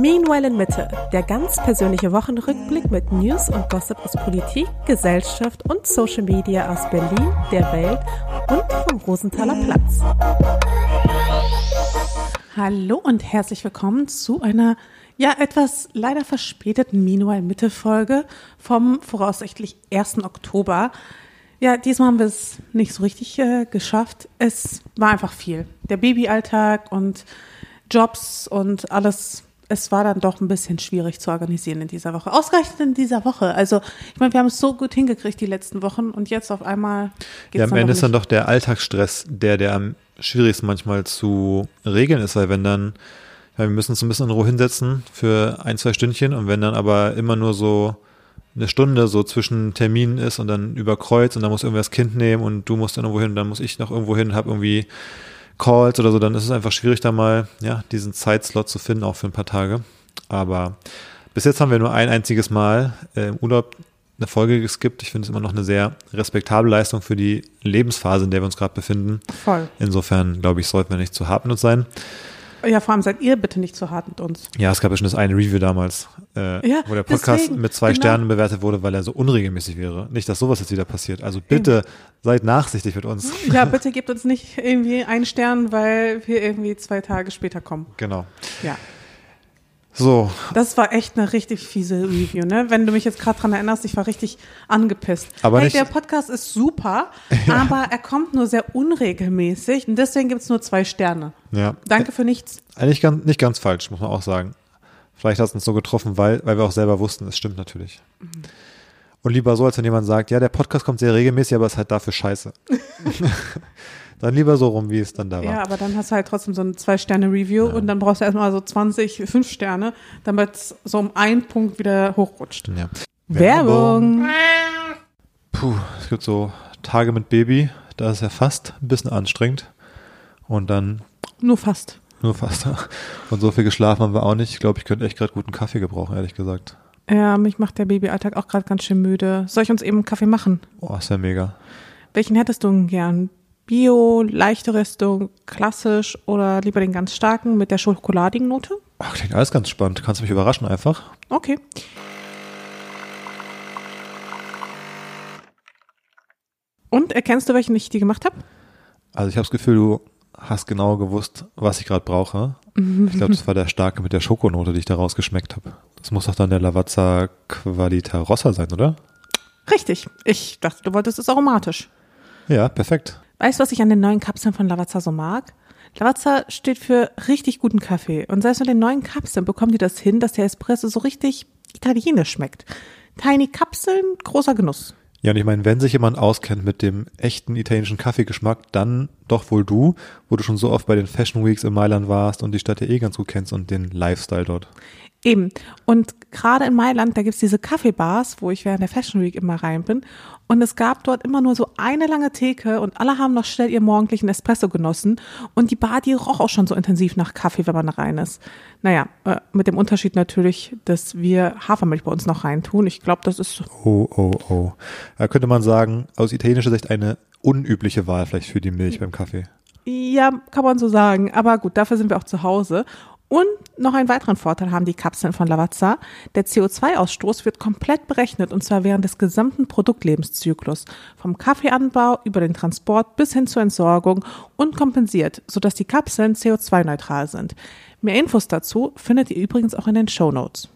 Meanwhile in Mitte, der ganz persönliche Wochenrückblick mit News und Gossip aus Politik, Gesellschaft und Social Media aus Berlin, der Welt und vom Rosenthaler Platz. Hallo und herzlich willkommen zu einer ja etwas leider verspäteten Meanwhile Mitte Folge vom voraussichtlich 1. Oktober. Ja, diesmal haben wir es nicht so richtig äh, geschafft. Es war einfach viel. Der Babyalltag und Jobs und alles es war dann doch ein bisschen schwierig zu organisieren in dieser Woche. Ausreichend in dieser Woche. Also, ich meine, wir haben es so gut hingekriegt die letzten Wochen und jetzt auf einmal geht's Ja, am Ende ist dann doch der Alltagsstress, der, der am schwierigsten manchmal zu regeln ist, weil wenn dann, ja, wir müssen uns ein bisschen in Ruhe hinsetzen für ein, zwei Stündchen und wenn dann aber immer nur so eine Stunde so zwischen Terminen ist und dann überkreuzt und dann muss irgendwie das Kind nehmen und du musst dann irgendwo hin, dann muss ich noch irgendwo hin, habe irgendwie Calls oder so, dann ist es einfach schwierig, da mal ja, diesen Zeitslot zu finden, auch für ein paar Tage. Aber bis jetzt haben wir nur ein einziges Mal äh, im Urlaub eine Folge geskippt. Ich finde es immer noch eine sehr respektable Leistung für die Lebensphase, in der wir uns gerade befinden. Voll. Insofern, glaube ich, sollten wir nicht zu hart mit uns sein. Ja, vor allem seid ihr bitte nicht zu hart mit uns. Ja, es gab ja schon das eine Review damals, äh, ja, wo der Podcast deswegen, mit zwei genau. Sternen bewertet wurde, weil er so unregelmäßig wäre. Nicht, dass sowas jetzt wieder passiert. Also bitte Eben. seid nachsichtig mit uns. Ja, bitte gebt uns nicht irgendwie einen Stern, weil wir irgendwie zwei Tage später kommen. Genau. Ja. So. Das war echt eine richtig fiese Review, ne? Wenn du mich jetzt gerade dran erinnerst, ich war richtig angepisst. Aber hey, nicht, der Podcast ist super, ja. aber er kommt nur sehr unregelmäßig und deswegen gibt es nur zwei Sterne. Ja. Danke für nichts. Eigentlich ganz, nicht ganz falsch, muss man auch sagen. Vielleicht hat es uns so getroffen, weil, weil wir auch selber wussten, es stimmt natürlich. Mhm. Und lieber so, als wenn jemand sagt, ja, der Podcast kommt sehr regelmäßig, aber ist halt dafür scheiße. Dann lieber so rum, wie es dann da war. Ja, aber dann hast du halt trotzdem so ein Zwei-Sterne-Review ja. und dann brauchst du erstmal so 20, 5 Sterne, damit es so um einen Punkt wieder hochrutscht. Ja. Werbung. Puh, es gibt so Tage mit Baby, da ist ja fast ein bisschen anstrengend. Und dann. Nur fast. Nur fast. Und so viel geschlafen haben wir auch nicht. Ich glaube, ich könnte echt gerade guten Kaffee gebrauchen, ehrlich gesagt. Ja, mich macht der Babyalltag auch gerade ganz schön müde. Soll ich uns eben einen Kaffee machen? Oh, ist ja mega. Welchen hättest du denn gern? Bio, leichte Rüstung, klassisch oder lieber den ganz starken mit der schokoladigen Note? Ach, klingt alles ganz spannend. Kannst du mich überraschen einfach? Okay. Und erkennst du, welchen ich dir gemacht habe? Also ich habe das Gefühl, du hast genau gewusst, was ich gerade brauche. Ich glaube, das war der starke mit der Schokonote, die ich da rausgeschmeckt habe. Das muss doch dann der Lavazza Qualita Rossa sein, oder? Richtig. Ich dachte, du wolltest es aromatisch. Ja, perfekt. Weißt du, was ich an den neuen Kapseln von Lavazza so mag? Lavazza steht für richtig guten Kaffee. Und selbst mit den neuen Kapseln bekommen die das hin, dass der Espresso so richtig italienisch schmeckt. Tiny Kapseln, großer Genuss. Ja, und ich meine, wenn sich jemand auskennt mit dem echten italienischen Kaffeegeschmack, dann doch wohl du, wo du schon so oft bei den Fashion Weeks in Mailand warst und die Stadt ja eh ganz gut kennst und den Lifestyle dort. Eben. Und gerade in Mailand, da gibt's diese Kaffeebars, wo ich während der Fashion Week immer rein bin. Und es gab dort immer nur so eine lange Theke und alle haben noch schnell ihr morgendlichen Espresso genossen. Und die Bar, die roch auch schon so intensiv nach Kaffee, wenn man rein ist. Naja, äh, mit dem Unterschied natürlich, dass wir Hafermilch bei uns noch reintun. Ich glaube, das ist. Oh, oh, oh. Da könnte man sagen, aus italienischer Sicht eine unübliche Wahl vielleicht für die Milch beim Kaffee. Ja, kann man so sagen. Aber gut, dafür sind wir auch zu Hause. Und noch einen weiteren Vorteil haben die Kapseln von Lavazza. Der CO2-Ausstoß wird komplett berechnet und zwar während des gesamten Produktlebenszyklus. Vom Kaffeeanbau über den Transport bis hin zur Entsorgung und kompensiert, sodass die Kapseln CO2-neutral sind. Mehr Infos dazu findet ihr übrigens auch in den Show Notes.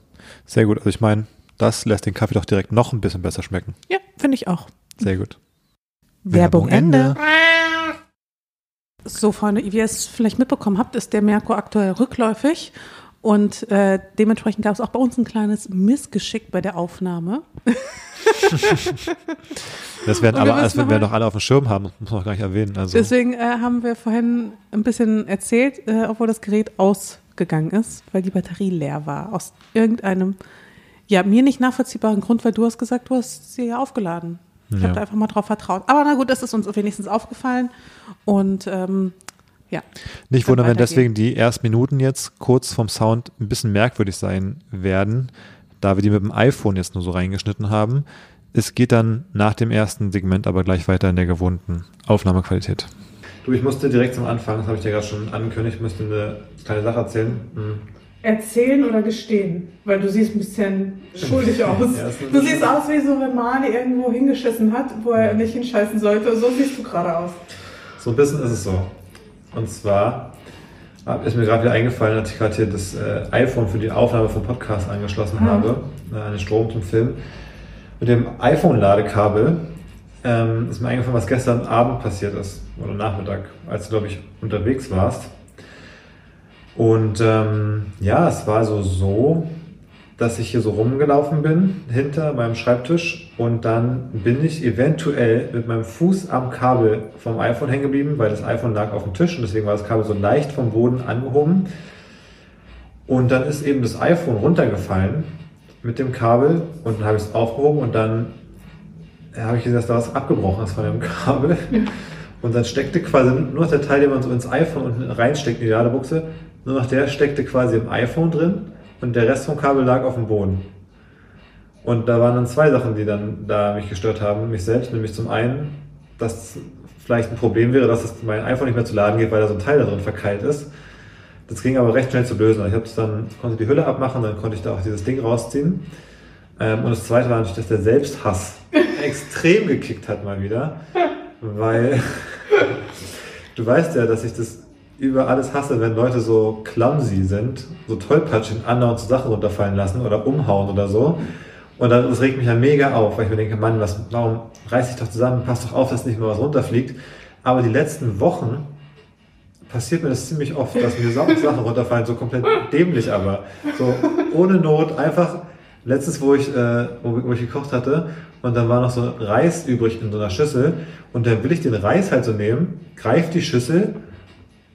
Sehr gut. Also ich meine, das lässt den Kaffee doch direkt noch ein bisschen besser schmecken. Ja, finde ich auch. Sehr gut. Werbung, Werbung Ende. Ende. So, Freunde, wie ihr es vielleicht mitbekommen habt, ist der Merkur aktuell rückläufig. Und äh, dementsprechend gab es auch bei uns ein kleines Missgeschick bei der Aufnahme. das werden aber, das werden wir noch alle auf dem Schirm haben, muss man auch gar nicht erwähnen. Also. Deswegen äh, haben wir vorhin ein bisschen erzählt, äh, obwohl das Gerät ausgegangen ist, weil die Batterie leer war. Aus irgendeinem, ja, mir nicht nachvollziehbaren Grund, weil du hast gesagt, du hast sie ja aufgeladen. Ich ja. habe da einfach mal drauf vertraut. Aber na gut, das ist uns wenigstens aufgefallen. Und ähm, ja. Nicht wundern, wenn deswegen die ersten Minuten jetzt kurz vom Sound ein bisschen merkwürdig sein werden, da wir die mit dem iPhone jetzt nur so reingeschnitten haben. Es geht dann nach dem ersten Segment aber gleich weiter in der gewohnten Aufnahmequalität. Du, ich musste direkt zum Anfang, das habe ich dir gerade schon angekündigt, ich musste eine kleine Sache erzählen. Hm. Erzählen oder gestehen? Weil du siehst ein bisschen schuldig aus. Ja, du siehst aus wie so, wenn Mali irgendwo hingeschissen hat, wo er nicht hinscheißen sollte. So siehst du gerade aus. So ein bisschen ist es so. Und zwar ist mir gerade wieder eingefallen, als ich gerade hier das äh, iPhone für die Aufnahme vom Podcast angeschlossen Ah. habe, äh, den Strom zum Film. Mit dem iPhone-Ladekabel ähm, ist mir eingefallen, was gestern Abend passiert ist, oder Nachmittag, als du, glaube ich, unterwegs warst. Und ähm, ja, es war so so, dass ich hier so rumgelaufen bin, hinter meinem Schreibtisch und dann bin ich eventuell mit meinem Fuß am Kabel vom iPhone hängen geblieben, weil das iPhone lag auf dem Tisch und deswegen war das Kabel so leicht vom Boden angehoben. Und dann ist eben das iPhone runtergefallen mit dem Kabel und dann habe ich es aufgehoben und dann habe ich gesehen, dass da was abgebrochen ist von dem Kabel. Und dann steckte quasi nur der Teil, den man so ins iPhone unten reinsteckt in die Ladebuchse, nur noch der steckte quasi im iPhone drin und der Rest vom Kabel lag auf dem Boden. Und da waren dann zwei Sachen, die dann da mich gestört haben, mich selbst, nämlich zum einen, dass vielleicht ein Problem wäre, dass es mein iPhone nicht mehr zu laden geht, weil da so ein Teil da drin verkeilt ist. Das ging aber recht schnell zu lösen. Ich dann konnte die Hülle abmachen, dann konnte ich da auch dieses Ding rausziehen. Ähm, und das zweite war natürlich, dass der Selbsthass extrem gekickt hat mal wieder, weil du weißt ja, dass ich das über alles hasse, wenn Leute so clumsy sind, so tollpatschig und andauernd so Sachen runterfallen lassen oder umhauen oder so. Und dann, das regt mich ja mega auf, weil ich mir denke, Mann, was, warum reiß dich doch zusammen, pass doch auf, dass nicht mehr was runterfliegt. Aber die letzten Wochen passiert mir das ziemlich oft, dass mir Sa- Sachen runterfallen, so komplett dämlich aber. So ohne Not, einfach letztens, wo ich, äh, wo, wo ich gekocht hatte und dann war noch so Reis übrig in so einer Schüssel und dann will ich den Reis halt so nehmen, greif die Schüssel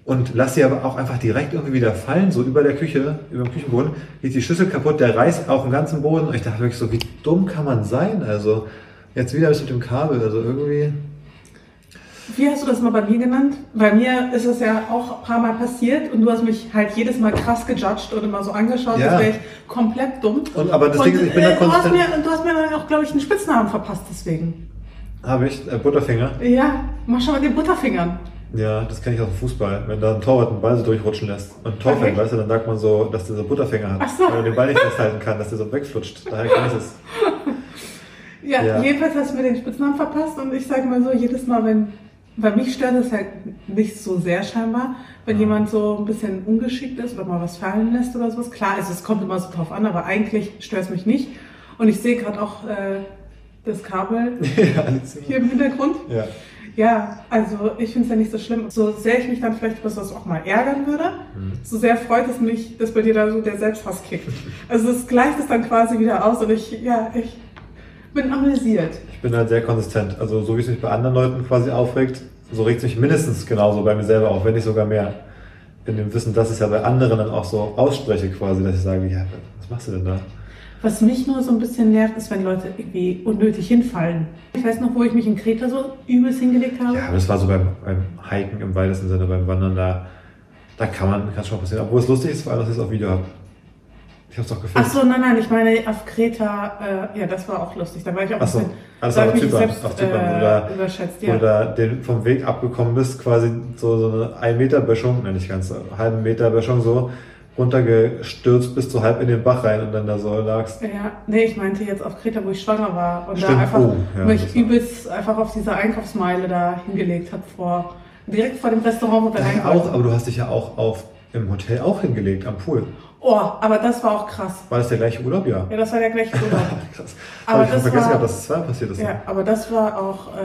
und lass sie aber auch einfach direkt irgendwie wieder fallen, so über der Küche, über dem Küchenboden, geht die Schüssel kaputt, der Reis auf dem ganzen Boden und ich dachte wirklich so, wie dumm kann man sein? Also jetzt wieder das mit dem Kabel, also irgendwie... Wie hast du das mal bei mir genannt? Bei mir ist es ja auch ein paar Mal passiert und du hast mich halt jedes Mal krass gejudged und immer so angeschaut, Ja. als wäre ich komplett dumm. Und, aber das Ding ist, ich bin da äh, du, hast mir, du hast mir dann auch, glaube ich, einen Spitznamen verpasst deswegen. Habe ich, äh, Butterfinger. Ja, mach schon mit den Butterfingern. Ja, das kenne ich aus dem Fußball. Wenn da ein Torwart einen Ball so durchrutschen lässt und ein Tor fällt, weißt du, dann sagt man so, dass der so Butterfinger hat. Ach so. Weil er den Ball nicht festhalten kann, dass der so wegflutscht. Daher kann ich es. Ja, Ja. jedenfalls hast du mir den Spitznamen verpasst und ich sage mal so, jedes Mal, wenn, bei mich stört es halt nicht so sehr scheinbar, wenn jemand so ein bisschen ungeschickt ist oder mal was fallen lässt oder sowas. Klar, also es kommt immer so drauf an, aber eigentlich stört es mich nicht. Und ich sehe gerade auch äh, das Kabel ja, hier im Hintergrund. ja. Ja, also ich finde es ja nicht so schlimm. So sehr ich mich dann vielleicht über sowas auch mal ärgern würde, Mhm. so sehr freut es mich, dass bei dir da so der Selbsthass kickt. Also es gleicht es dann quasi wieder aus und ich, ja, ich bin amüsiert. Ich bin halt sehr konsistent. Also so wie es mich bei anderen Leuten quasi aufregt, so regt es mich mindestens genauso bei mir selber auf, wenn nicht sogar mehr. In dem Wissen, dass ich es ja bei anderen dann auch so ausspreche quasi, dass ich sage, ja, was machst du denn da? Was mich nur so ein bisschen nervt, ist, wenn Leute irgendwie unnötig hinfallen. Ich weiß noch, wo ich mich in Kreta so übelst hingelegt habe. Ja, aber das war so beim, beim Hiken im weitesten Sinne, beim Wandern, da, da kann man, kann schon passieren. Obwohl es lustig ist, vor allem, dass ich es auf Video habe. Ich habe es doch gefilmt. Ach so, nein, nein, ich meine auf Kreta, äh, ja, das war auch lustig. Da war ich auch Ach so. bisschen, ich auf Zypern, selbst auf Zypern, äh, du überschätzt. Ja. da den, vom Weg abgekommen bist, quasi so, so eine 1 Meter Böschung, ne, nicht ganz, halben Meter Böschung so, runtergestürzt bis so halb in den Bach rein und dann da so lagst. Ja, nee, ich meinte jetzt auf Kreta, wo ich schwanger war und Stimmt, da einfach oh, ja, mich übelst einfach auf dieser Einkaufsmeile da hingelegt habe vor direkt vor dem Restaurant, wo wir rein auch, aber du hast dich ja auch auf, im Hotel auch hingelegt, am Pool. Oh, aber das war auch krass. War das der gleiche Urlaub? Ja. Ja, das war der gleiche Urlaub. Krass. Aber ich das vergessen war- gehabt, dass es zweimal passiert ist. ja, aber das war auch äh,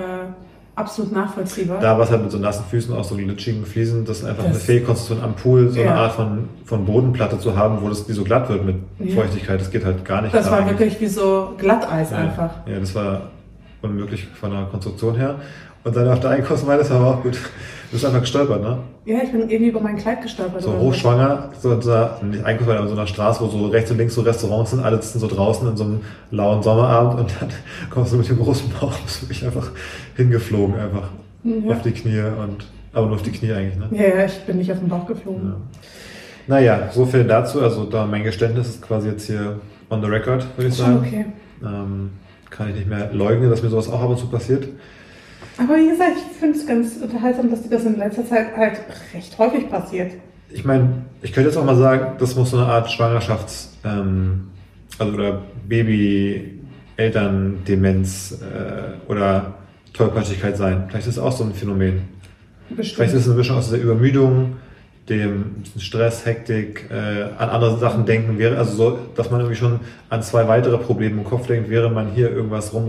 absolut nachvollziehbar. Da war es halt mit so nassen Füßen, auch so glitschigen Fliesen, das ist einfach Das- eine Fehlkonstruktion am Pool, so Ja. eine Art von, von Bodenplatte zu haben, wo das die so glatt wird mit Ja. Feuchtigkeit. Das geht halt gar nicht. das klar war wirklich wie so Glatteis ja. einfach. Ja, das war unmöglich von der Konstruktion her. Und dann auf der Einkaufsmeile, das war aber auch gut. Du bist einfach gestolpert, ne? Ja, ich bin irgendwie über mein Kleid gestolpert. So hochschwanger, so einer, nicht Einkaufsmeile, aber so einer Straße, wo so rechts und links so Restaurants sind, alle sitzen so draußen in so einem lauen Sommerabend und dann kommst du mit dem großen Bauch, bist wirklich einfach hingeflogen, einfach Ja. auf die Knie und, aber nur auf die Knie eigentlich, ne? Ja, ja, ich bin nicht auf den Bauch geflogen. Ja. Naja, so viel dazu. Also da mein Geständnis ist quasi jetzt hier on the record, würde ich sagen. okay. Ähm, kann ich nicht mehr leugnen, dass mir sowas auch ab und zu passiert. Aber wie gesagt, ich finde es ganz unterhaltsam, dass dir das in letzter Zeit halt recht häufig passiert. ich meine, ich könnte jetzt auch mal sagen, das muss so eine Art Schwangerschafts- ähm, also oder Baby-Eltern-Demenz äh, oder Tollpatschigkeit sein. Vielleicht ist das auch so ein Phänomen. Bestimmt. Vielleicht ist es eine Mischung aus dieser Übermüdung, dem Stress, Hektik, äh, an andere Sachen denken wäre, also so, dass man irgendwie schon an zwei weitere Probleme im Kopf denkt, während man hier irgendwas rum,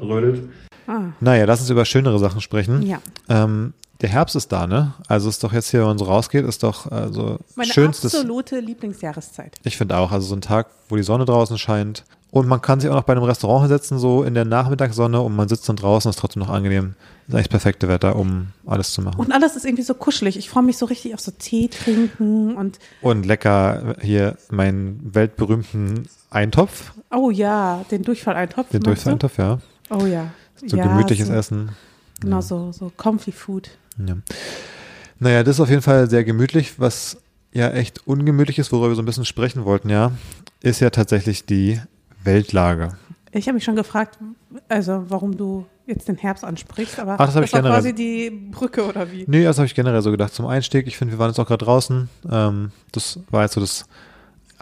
rumrödelt. Ah. Naja, lass uns über schönere Sachen sprechen. Ja. Ähm, der Herbst ist da, ne? Also ist doch jetzt hier, wenn man so rausgeht, ist doch also Meine schönstes. absolute Lieblingsjahreszeit. Ich finde auch, also so ein Tag, wo die Sonne draußen scheint. Und man kann sich auch noch bei einem Restaurant hinsetzen, so in der Nachmittagssonne und man sitzt dann draußen, ist trotzdem noch angenehm. Das ist eigentlich das perfekte Wetter, um alles zu machen. Und alles ist irgendwie so kuschelig. Ich freue mich so richtig auf so Tee trinken und. Und lecker hier meinen weltberühmten Eintopf. Oh ja, den Durchfalleintopf. Den Durchfalleintopf, ja. Oh ja. So ja, gemütliches so, Essen. Genau, ja. so, so comfy food. Ja. Naja, das ist auf jeden Fall sehr gemütlich. Was ja echt ungemütlich ist, worüber wir so ein bisschen sprechen wollten, ja, ist ja tatsächlich die Weltlage. Ich habe mich schon gefragt, also warum du jetzt den Herbst ansprichst, aber Ach, das, das ich war generell. quasi die Brücke oder wie? Nee, das habe ich generell so gedacht. Zum Einstieg, ich finde, wir waren jetzt auch gerade draußen. Ähm, das war jetzt so das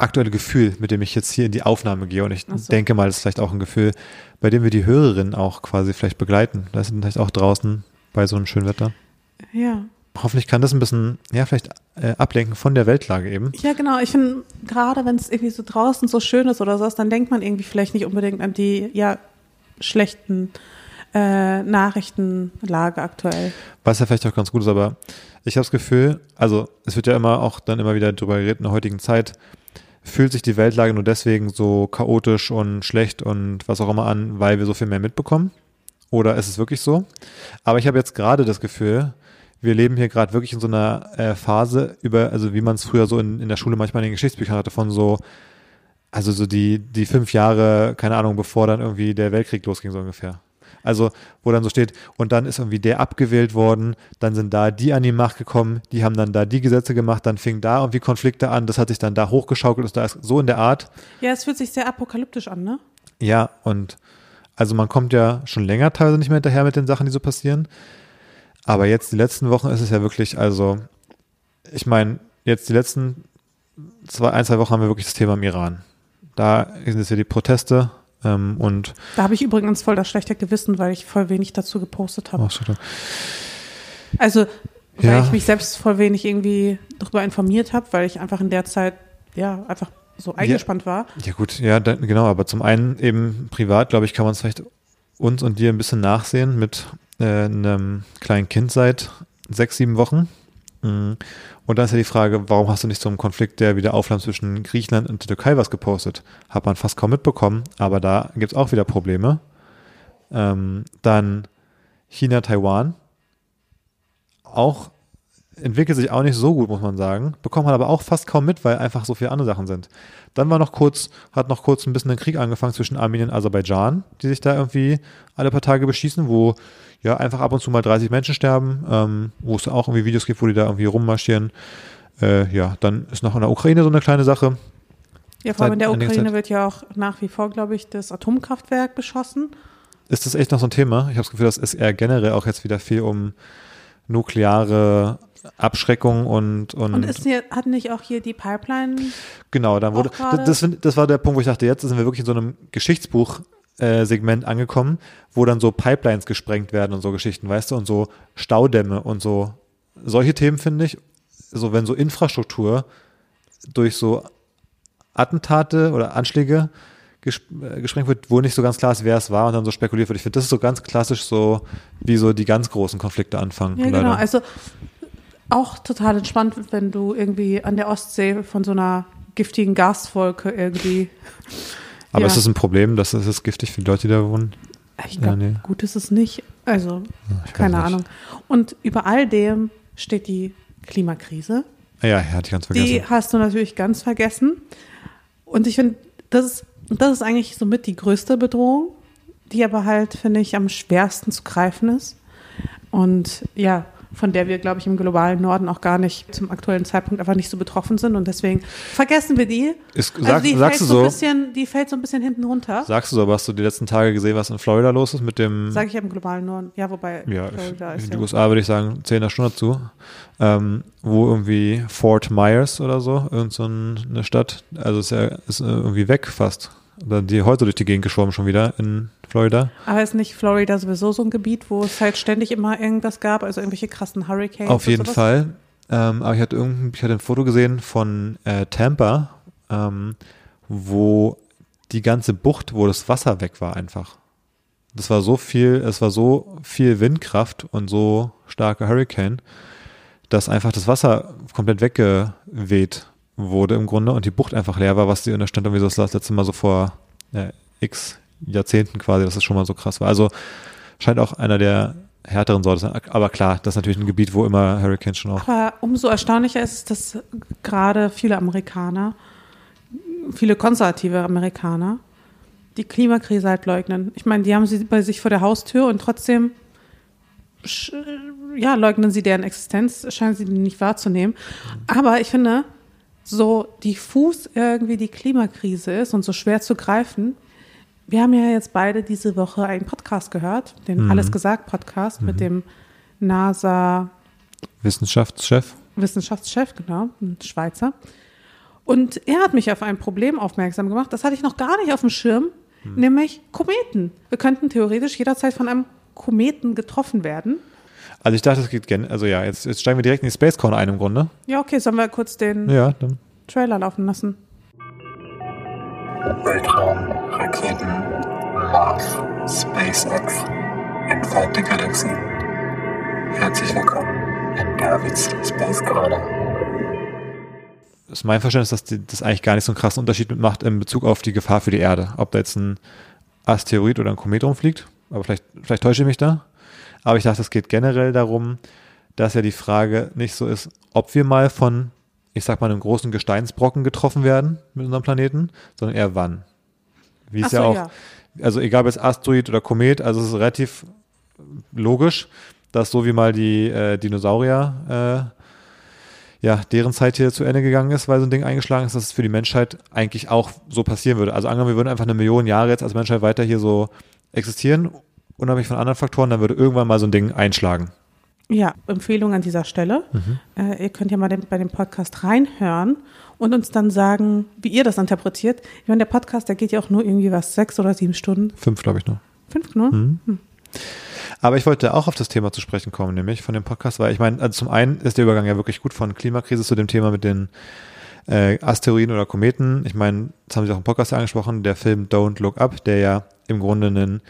aktuelle Gefühl, mit dem ich jetzt hier in die Aufnahme gehe. Und ich so. denke mal, das ist vielleicht auch ein Gefühl, bei dem wir die Hörerinnen auch quasi vielleicht begleiten. Das sind vielleicht auch draußen bei so einem schönen Wetter. Ja. Hoffentlich kann das ein bisschen, ja, vielleicht äh, ablenken von der Weltlage eben. Ja, genau. Ich finde, gerade wenn es irgendwie so draußen so schön ist oder sowas, dann denkt man irgendwie vielleicht nicht unbedingt an die, ja, schlechten äh, Nachrichtenlage aktuell. Was ja vielleicht auch ganz gut ist, aber ich habe das Gefühl, also es wird ja immer auch dann immer wieder darüber geredet in der heutigen Zeit, fühlt sich die Weltlage nur deswegen so chaotisch und schlecht und was auch immer an, weil wir so viel mehr mitbekommen? Oder ist es wirklich so? Aber ich habe jetzt gerade das Gefühl, wir leben hier gerade wirklich in so einer äh, Phase über, also wie man es früher so in, in der Schule manchmal in den Geschichtsbüchern hatte, von so, also so die, die fünf Jahre, keine Ahnung, bevor dann irgendwie der Weltkrieg losging, so ungefähr. Also, wo dann so steht, und dann ist irgendwie der abgewählt worden, dann sind da die an die Macht gekommen, die haben dann da die Gesetze gemacht, dann fing da irgendwie Konflikte an, das hat sich dann da hochgeschaukelt, ist da ist so in der Art. Ja, es fühlt sich sehr apokalyptisch an, ne? Ja, und also man kommt ja schon länger teilweise nicht mehr hinterher mit den Sachen, die so passieren. Aber jetzt die letzten Wochen ist es ja wirklich, also, ich meine, jetzt die letzten zwei, ein, zwei Wochen haben wir wirklich das Thema im Iran. Da sind es ja die Proteste ähm, und. Da habe ich übrigens voll das schlechte Gewissen, weil ich voll wenig dazu gepostet habe. Ach, so, also, weil Ja. ich mich selbst voll wenig irgendwie darüber informiert habe, weil ich einfach in der Zeit, ja, einfach so eingespannt war. ja gut, ja, da, genau, aber zum einen eben privat, glaube ich, kann man es vielleicht uns und dir ein bisschen nachsehen mit äh, einem kleinen Kind seit sechs, sieben Wochen. Mm. Und dann ist ja die Frage, warum hast du nicht einen Konflikt der Wiederaufnahme zwischen Griechenland und der Türkei was gepostet? Hat man fast kaum mitbekommen, aber da gibt es auch wieder Probleme. Ähm, dann China, Taiwan. Auch entwickelt sich auch nicht so gut, muss man sagen. Bekommt man aber auch fast kaum mit, weil einfach so viele andere Sachen sind. Dann war noch kurz, hat noch kurz ein bisschen ein Krieg angefangen zwischen Armenien und Aserbaidschan, die sich da irgendwie alle paar Tage beschießen, wo ja einfach ab und zu mal 30 Menschen sterben, ähm, wo es auch irgendwie Videos gibt, wo die da irgendwie rummarschieren. Äh, ja, dann ist noch in der Ukraine so eine kleine Sache. Ja, vor allem in der Ukraine wird ja auch nach wie vor, glaube ich, das Atomkraftwerk beschossen. Ist das echt noch so ein Thema? Ich habe das Gefühl, das ist eher generell auch jetzt wieder viel um nukleare Abschreckung und und, Und ist hier, hat nicht auch hier die Pipeline genau, dann wurde das, das war der Punkt, wo ich dachte, jetzt sind wir wirklich in so einem Geschichtsbuch äh, Segment angekommen, wo dann so Pipelines gesprengt werden und so Geschichten, weißt du, und so Staudämme und so solche Themen finde ich, so wenn so Infrastruktur durch so Attentate oder Anschläge äh, gesprengt wird, wo nicht so ganz klar ist, wer es war und dann so spekuliert wird. Ich finde, das ist so ganz klassisch so, wie so die ganz großen Konflikte anfangen. Ja, leider. genau. Also auch total entspannt, wenn du irgendwie an der Ostsee von so einer giftigen Gaswolke irgendwie. Aber ja. ist das ein Problem? Das ist es giftig für die Leute, die da wohnen? Ich Ja, glaube, nee. gut ist es nicht. Also, Ich keine nicht. Ahnung. Und über all dem steht die Klimakrise. Ah Ja, ja, hatte ich ganz vergessen. Die hast du natürlich ganz vergessen. Und ich finde, das ist, das ist eigentlich somit die größte Bedrohung, die aber halt, finde ich, am schwersten zu greifen ist. Und ja, von der wir, glaube ich, im globalen Norden auch gar nicht zum aktuellen Zeitpunkt einfach nicht so betroffen sind und deswegen vergessen wir die. Ist, Also sag, die sagst fällt du so ein so, bisschen, die fällt so ein bisschen hinten runter. sagst du so, aber hast du die letzten Tage gesehen, was in Florida los ist mit dem, Sage ich ja im globalen Norden. Ja, wobei ja, Florida in ist die ja. USA würde ich sagen, 10 Stunde dazu, ähm, wo irgendwie Fort Myers oder so, irgend so eine Stadt, also ist ja ist irgendwie weg fast. Die heute durch die Gegend geschwommen schon wieder in Florida. Aber ist nicht Florida sowieso so ein Gebiet, wo es halt ständig immer irgendwas gab, also irgendwelche krassen Hurricanes? Auf jeden sowas? Fall. Ähm, aber ich hatte irgendein, ich hatte ein Foto gesehen von äh, Tampa, ähm, wo die ganze Bucht, wo das Wasser weg war einfach. Das war so viel, es war so viel Windkraft und so starker Hurricane, dass einfach das Wasser komplett weggeweht wurde im Grunde und die Bucht einfach leer war, was die in der stand irgendwie so das letzte Mal so vor äh, x Jahrzehnten quasi, dass das schon mal so krass war. Also scheint auch einer der härteren Sorte sein. Aber klar, das ist natürlich ein Gebiet, wo immer Hurricanes schon auch. Aber umso erstaunlicher ist es, dass gerade viele Amerikaner, viele konservative Amerikaner, die Klimakrise halt leugnen. Ich meine, die haben sie bei sich vor der Haustür und trotzdem ja, leugnen sie deren Existenz, scheinen sie nicht wahrzunehmen. Aber ich finde, so diffus irgendwie die Klimakrise ist und so schwer zu greifen. Wir haben ja jetzt beide diese Woche einen Podcast gehört, den Mhm. Alles gesagt Podcast mit dem NASA Wissenschaftschef. Wissenschaftschef, genau, ein Schweizer. Und er hat mich auf ein Problem aufmerksam gemacht, das hatte ich noch gar nicht auf dem Schirm, nämlich Kometen. Wir könnten theoretisch jederzeit von einem Kometen getroffen werden. Also ich dachte, es geht gerne. Also ja, jetzt, jetzt steigen wir direkt in die Space Corner ein im Grunde. Ja, okay, sollen wir kurz den Ja, dann. Trailer laufen lassen? Weltraum, Raketen, Mars, SpaceX, entfernte Galaxien. Herzlich willkommen in Davids Space Corner. ist mein Verständnis, dass die, das eigentlich gar nicht so einen krassen Unterschied macht in Bezug auf die Gefahr für die Erde. Ob da jetzt ein Asteroid oder ein Komet rumfliegt, aber vielleicht, vielleicht täusche ich mich da. Aber ich dachte, es geht generell darum, dass ja die Frage nicht so ist, ob wir mal von, ich sag mal, einem großen Gesteinsbrocken getroffen werden mit unserem Planeten, sondern eher wann. Wie es ja auch, ja. also egal ob es Asteroid oder Komet, also es ist relativ logisch, dass so wie mal die äh, Dinosaurier äh, ja, deren Zeit hier zu Ende gegangen ist, weil so ein Ding eingeschlagen ist, dass es für die Menschheit eigentlich auch so passieren würde. Also angenommen, wir würden einfach eine Million Jahre jetzt als Menschheit weiter hier so existieren, unabhängig von anderen Faktoren, dann würde irgendwann mal so ein Ding einschlagen. Ja, Empfehlung an dieser Stelle. Äh, ihr könnt ja mal den, bei dem Podcast reinhören und uns dann sagen, wie ihr das interpretiert. Ich meine, der Podcast, der geht ja auch nur irgendwie was, sechs oder sieben Stunden. Fünf, glaube ich, noch. Fünf nur? Aber ich wollte auch auf das Thema zu sprechen kommen, nämlich von dem Podcast, weil ich meine, also zum einen ist der Übergang ja wirklich gut von Klimakrise zu dem Thema mit den äh, Asteroiden oder Kometen. Ich meine, das haben Sie auch im Podcast angesprochen, der Film Don't Look Up, der ja im Grunde einen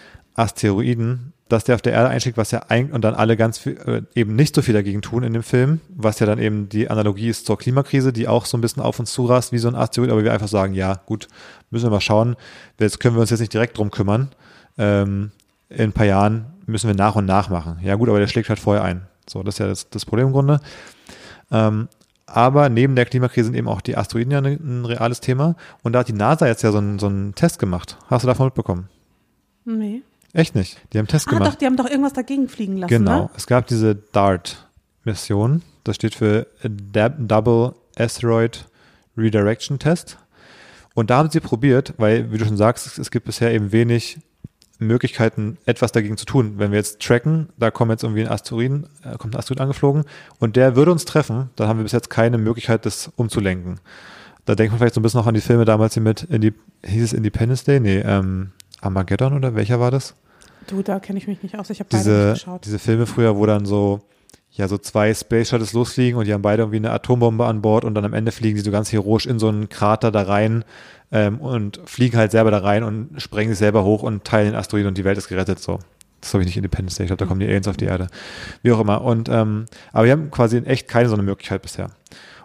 Asteroiden, dass der auf der Erde einschlägt, was ja eigentlich und dann alle ganz viel, äh, eben nicht so viel dagegen tun in dem Film, was ja dann eben die Analogie ist zur Klimakrise, die auch so ein bisschen auf uns zurast wie so ein Asteroid, aber wir einfach sagen, ja, gut, müssen wir mal schauen. Jetzt können wir uns jetzt nicht direkt drum kümmern. Ähm, in ein paar Jahren müssen wir nach und nach machen. Ja gut, aber der schlägt halt vorher ein. So, das ist ja das, das Problem im Grunde. Ähm, aber neben der Klimakrise sind eben auch die Asteroiden ja ne, ein reales Thema. Und da hat die NASA jetzt ja so einen, so einen Test gemacht. Hast du davon mitbekommen? Nee. Echt nicht. Die haben Test Ah, gemacht. doch, die haben doch irgendwas dagegen fliegen lassen, Genau. ne? Es gab diese DART-Mission. Das steht für Double Asteroid Redirection Test. Und da haben sie probiert, weil, wie du schon sagst, es- gibt bisher eben wenig Möglichkeiten, etwas dagegen zu tun. Wenn wir jetzt tracken, da kommt jetzt irgendwie ein Asteroiden, äh, kommt ein Asteroid angeflogen und der würde uns treffen, dann haben wir bis jetzt keine Möglichkeit, das umzulenken. Da denkt man vielleicht so ein bisschen noch an die Filme damals hier mit, Indi hieß es Independence Day? Nee, ähm, Armageddon oder welcher war das? Du, da kenne ich mich nicht aus. Ich habe beide nicht geschaut. diese Filme früher, wo dann so, ja, so zwei Space Shuttles losfliegen und die haben beide irgendwie eine Atombombe an Bord und dann am Ende fliegen die so ganz heroisch in so einen Krater da rein ähm, und fliegen halt selber da rein und sprengen sich selber hoch und teilen den Asteroiden und die Welt ist gerettet, so. Das glaube ich, nicht Independence Day. Ich glaube, da kommen die Aliens auf die Erde. Wie auch immer. Und, ähm, aber wir haben quasi in echt keine so eine Möglichkeit bisher.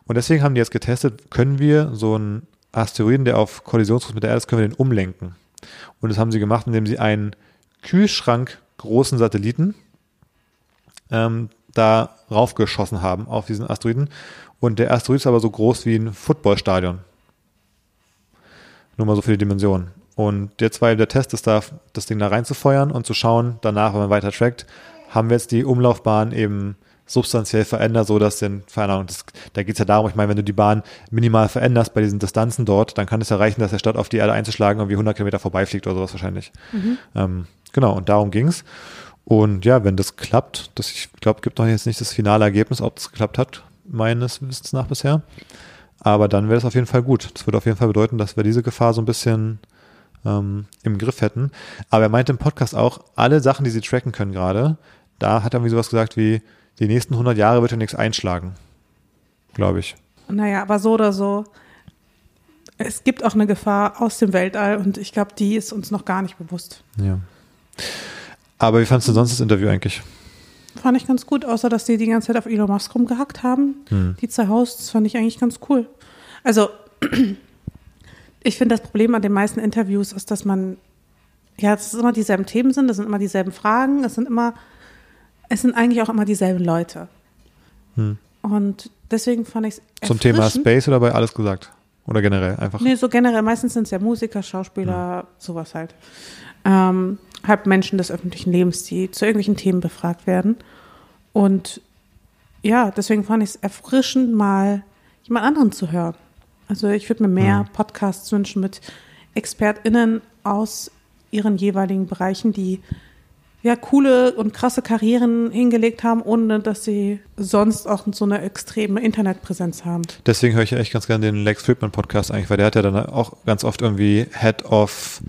Und deswegen haben die jetzt getestet, können wir so einen Asteroiden, der auf Kollisionskurs mit der Erde ist, können wir den umlenken. Und das haben sie gemacht, indem sie einen Kühlschrank großen Satelliten ähm, da raufgeschossen haben auf diesen Asteroiden. Und der Asteroid ist aber so groß wie ein Footballstadion. Nur mal so für die Dimension. Und jetzt war der Test, ist da, das Ding da reinzufeuern und zu schauen, danach, wenn man weiter trackt, haben wir jetzt die Umlaufbahn eben substanziell verändert, so dass denn, keine Ahnung, das, da geht es ja darum, ich meine, wenn du die Bahn minimal veränderst bei diesen Distanzen dort, dann kann es erreichen, dass der statt auf die Erde einzuschlagen irgendwie 100 Kilometer vorbeifliegt oder sowas wahrscheinlich. Ähm, genau, und darum ging's. Und ja, wenn das klappt, das, ich glaube, gibt noch jetzt nicht das finale Ergebnis, ob das geklappt hat, meines Wissens nach bisher. Aber dann wäre es auf jeden Fall gut. Das würde auf jeden Fall bedeuten, dass wir diese Gefahr so ein bisschen ähm, im Griff hätten. Aber er meinte im Podcast auch, alle Sachen, die sie tracken können gerade, da hat er irgendwie sowas gesagt wie, die nächsten 100 Jahre wird er nichts einschlagen. Glaube ich. Naja, aber so oder so, es gibt auch eine Gefahr aus dem Weltall und ich glaube, die ist uns noch gar nicht bewusst. Ja. Aber wie fandest du sonst das Interview eigentlich? Fand ich ganz gut, außer dass die die ganze Zeit auf Elon Musk rumgehackt haben. Die zwei Hosts fand ich eigentlich ganz cool. Also, ich finde, das Problem an den meisten Interviews ist, dass man, ja, es immer dieselben Themen sind, es sind immer dieselben Fragen, es sind immer, es sind eigentlich auch immer dieselben Leute. Und deswegen fand ich es Zum Thema Space oder bei alles gesagt? Oder generell einfach? Nee, so generell, meistens sind es ja Musiker, Schauspieler, sowas halt. Ähm, halt Menschen des öffentlichen Lebens, die zu irgendwelchen Themen befragt werden. Und ja, deswegen fand ich es erfrischend, mal jemand anderen zu hören. Also ich würde mir mehr Podcasts wünschen mit ExpertInnen aus ihren jeweiligen Bereichen, die ja coole und krasse Karrieren hingelegt haben, ohne dass sie sonst auch so eine extreme Internetpräsenz haben. Deswegen höre ich echt ganz gerne den Lex Friedman Podcast eigentlich, weil der hat ja dann auch ganz oft irgendwie Head of,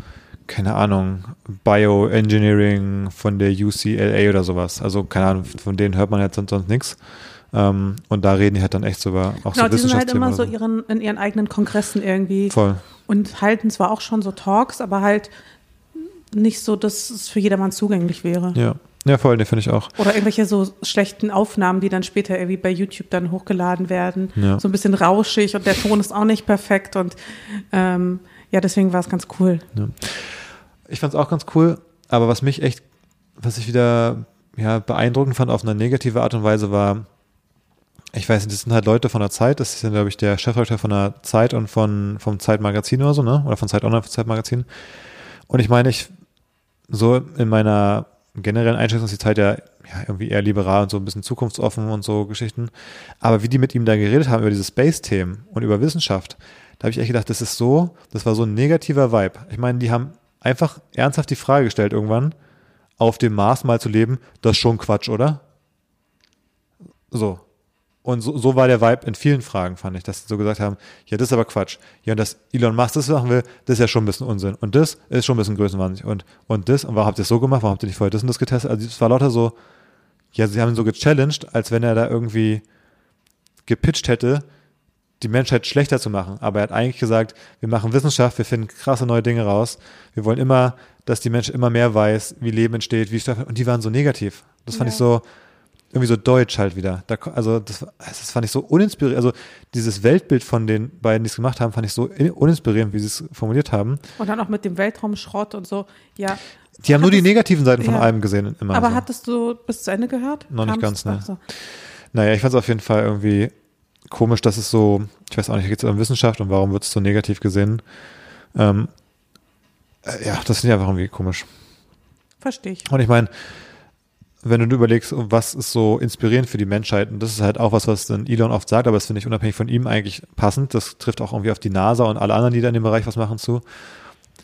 keine Ahnung, Bioengineering von der UCLA oder sowas. Also keine Ahnung, von denen hört man jetzt sonst, sonst nichts. Ähm, und da reden die halt dann echt so über auch Genau, so die sind halt immer so oder ihren, in ihren eigenen Kongressen irgendwie. Voll. Und halten zwar auch schon so Talks, aber halt nicht so, dass es für jedermann zugänglich wäre. Ja. Ja, voll, den finde ich auch. Oder irgendwelche so schlechten Aufnahmen, die dann später irgendwie bei YouTube dann hochgeladen werden. Ja. So ein bisschen rauschig und der Ton ist auch nicht perfekt. Und ähm, ja, deswegen war es ganz cool. Ich fand es auch ganz cool, aber was mich echt, was ich wieder ja, beeindruckend fand auf eine negative Art und Weise war, ich weiß nicht, das sind halt Leute von der Zeit, das ist ja, glaube ich, der Chefredakteur von der Zeit und von, vom Zeitmagazin oder so, ne? Oder von Zeit Online, vom Zeitmagazin. Und ich meine, ich, so in meiner generellen Einschätzung ist die Zeit ja, ja irgendwie eher liberal und so ein bisschen zukunftsoffen und so Geschichten. Aber wie die mit ihm da geredet haben über diese Space-Themen und über Wissenschaft, da habe ich echt gedacht, das ist so, das war so ein negativer Vibe. Ich meine, die haben einfach ernsthaft die Frage gestellt irgendwann, auf dem Mars mal zu leben, das ist schon Quatsch, oder? So. Und so, so war der Vibe in vielen Fragen, fand ich, dass sie so gesagt haben, ja, das ist aber Quatsch. Ja, und dass Elon Musk das machen will, das ist ja schon ein bisschen Unsinn. Und das ist schon ein bisschen größenwahnsinnig. Und, und das, und warum habt ihr das so gemacht? Warum habt ihr nicht vorher das und das getestet? Also es war lauter so, ja, sie haben ihn so gechallenged, als wenn er da irgendwie gepitcht hätte, die Menschheit schlechter zu machen. Aber er hat eigentlich gesagt, wir machen Wissenschaft, wir finden krasse neue Dinge raus. Wir wollen immer, dass die Menschheit immer mehr weiß, wie Leben entsteht, wie Stoff, und die waren so negativ. Das fand Ja. ich so, irgendwie so deutsch halt wieder. Da, also das, das fand ich so uninspirierend. Also dieses Weltbild von den beiden, die es gemacht haben, fand ich so in- uninspirierend, wie sie es formuliert haben. Und dann auch mit dem Weltraumschrott und so. Ja. Die haben nur die Hattest- negativen Seiten von ja. allem gesehen. Immer Aber so. hattest du bis zu Ende gehört? Noch nicht Kam's- ganz, ne. so. Naja, ich fand es auf jeden Fall irgendwie komisch, dass es so, ich weiß auch nicht, geht es um Wissenschaft und warum wird es so negativ gesehen? Ähm, äh, ja, das finde ich einfach irgendwie komisch. Verstehe ich. Und ich meine, wenn du überlegst, was ist so inspirierend für die Menschheit, und das ist halt auch was, was dann Elon oft sagt, aber das finde ich unabhängig von ihm eigentlich passend. Das trifft auch irgendwie auf die NASA und alle anderen, die da in dem Bereich was machen, zu.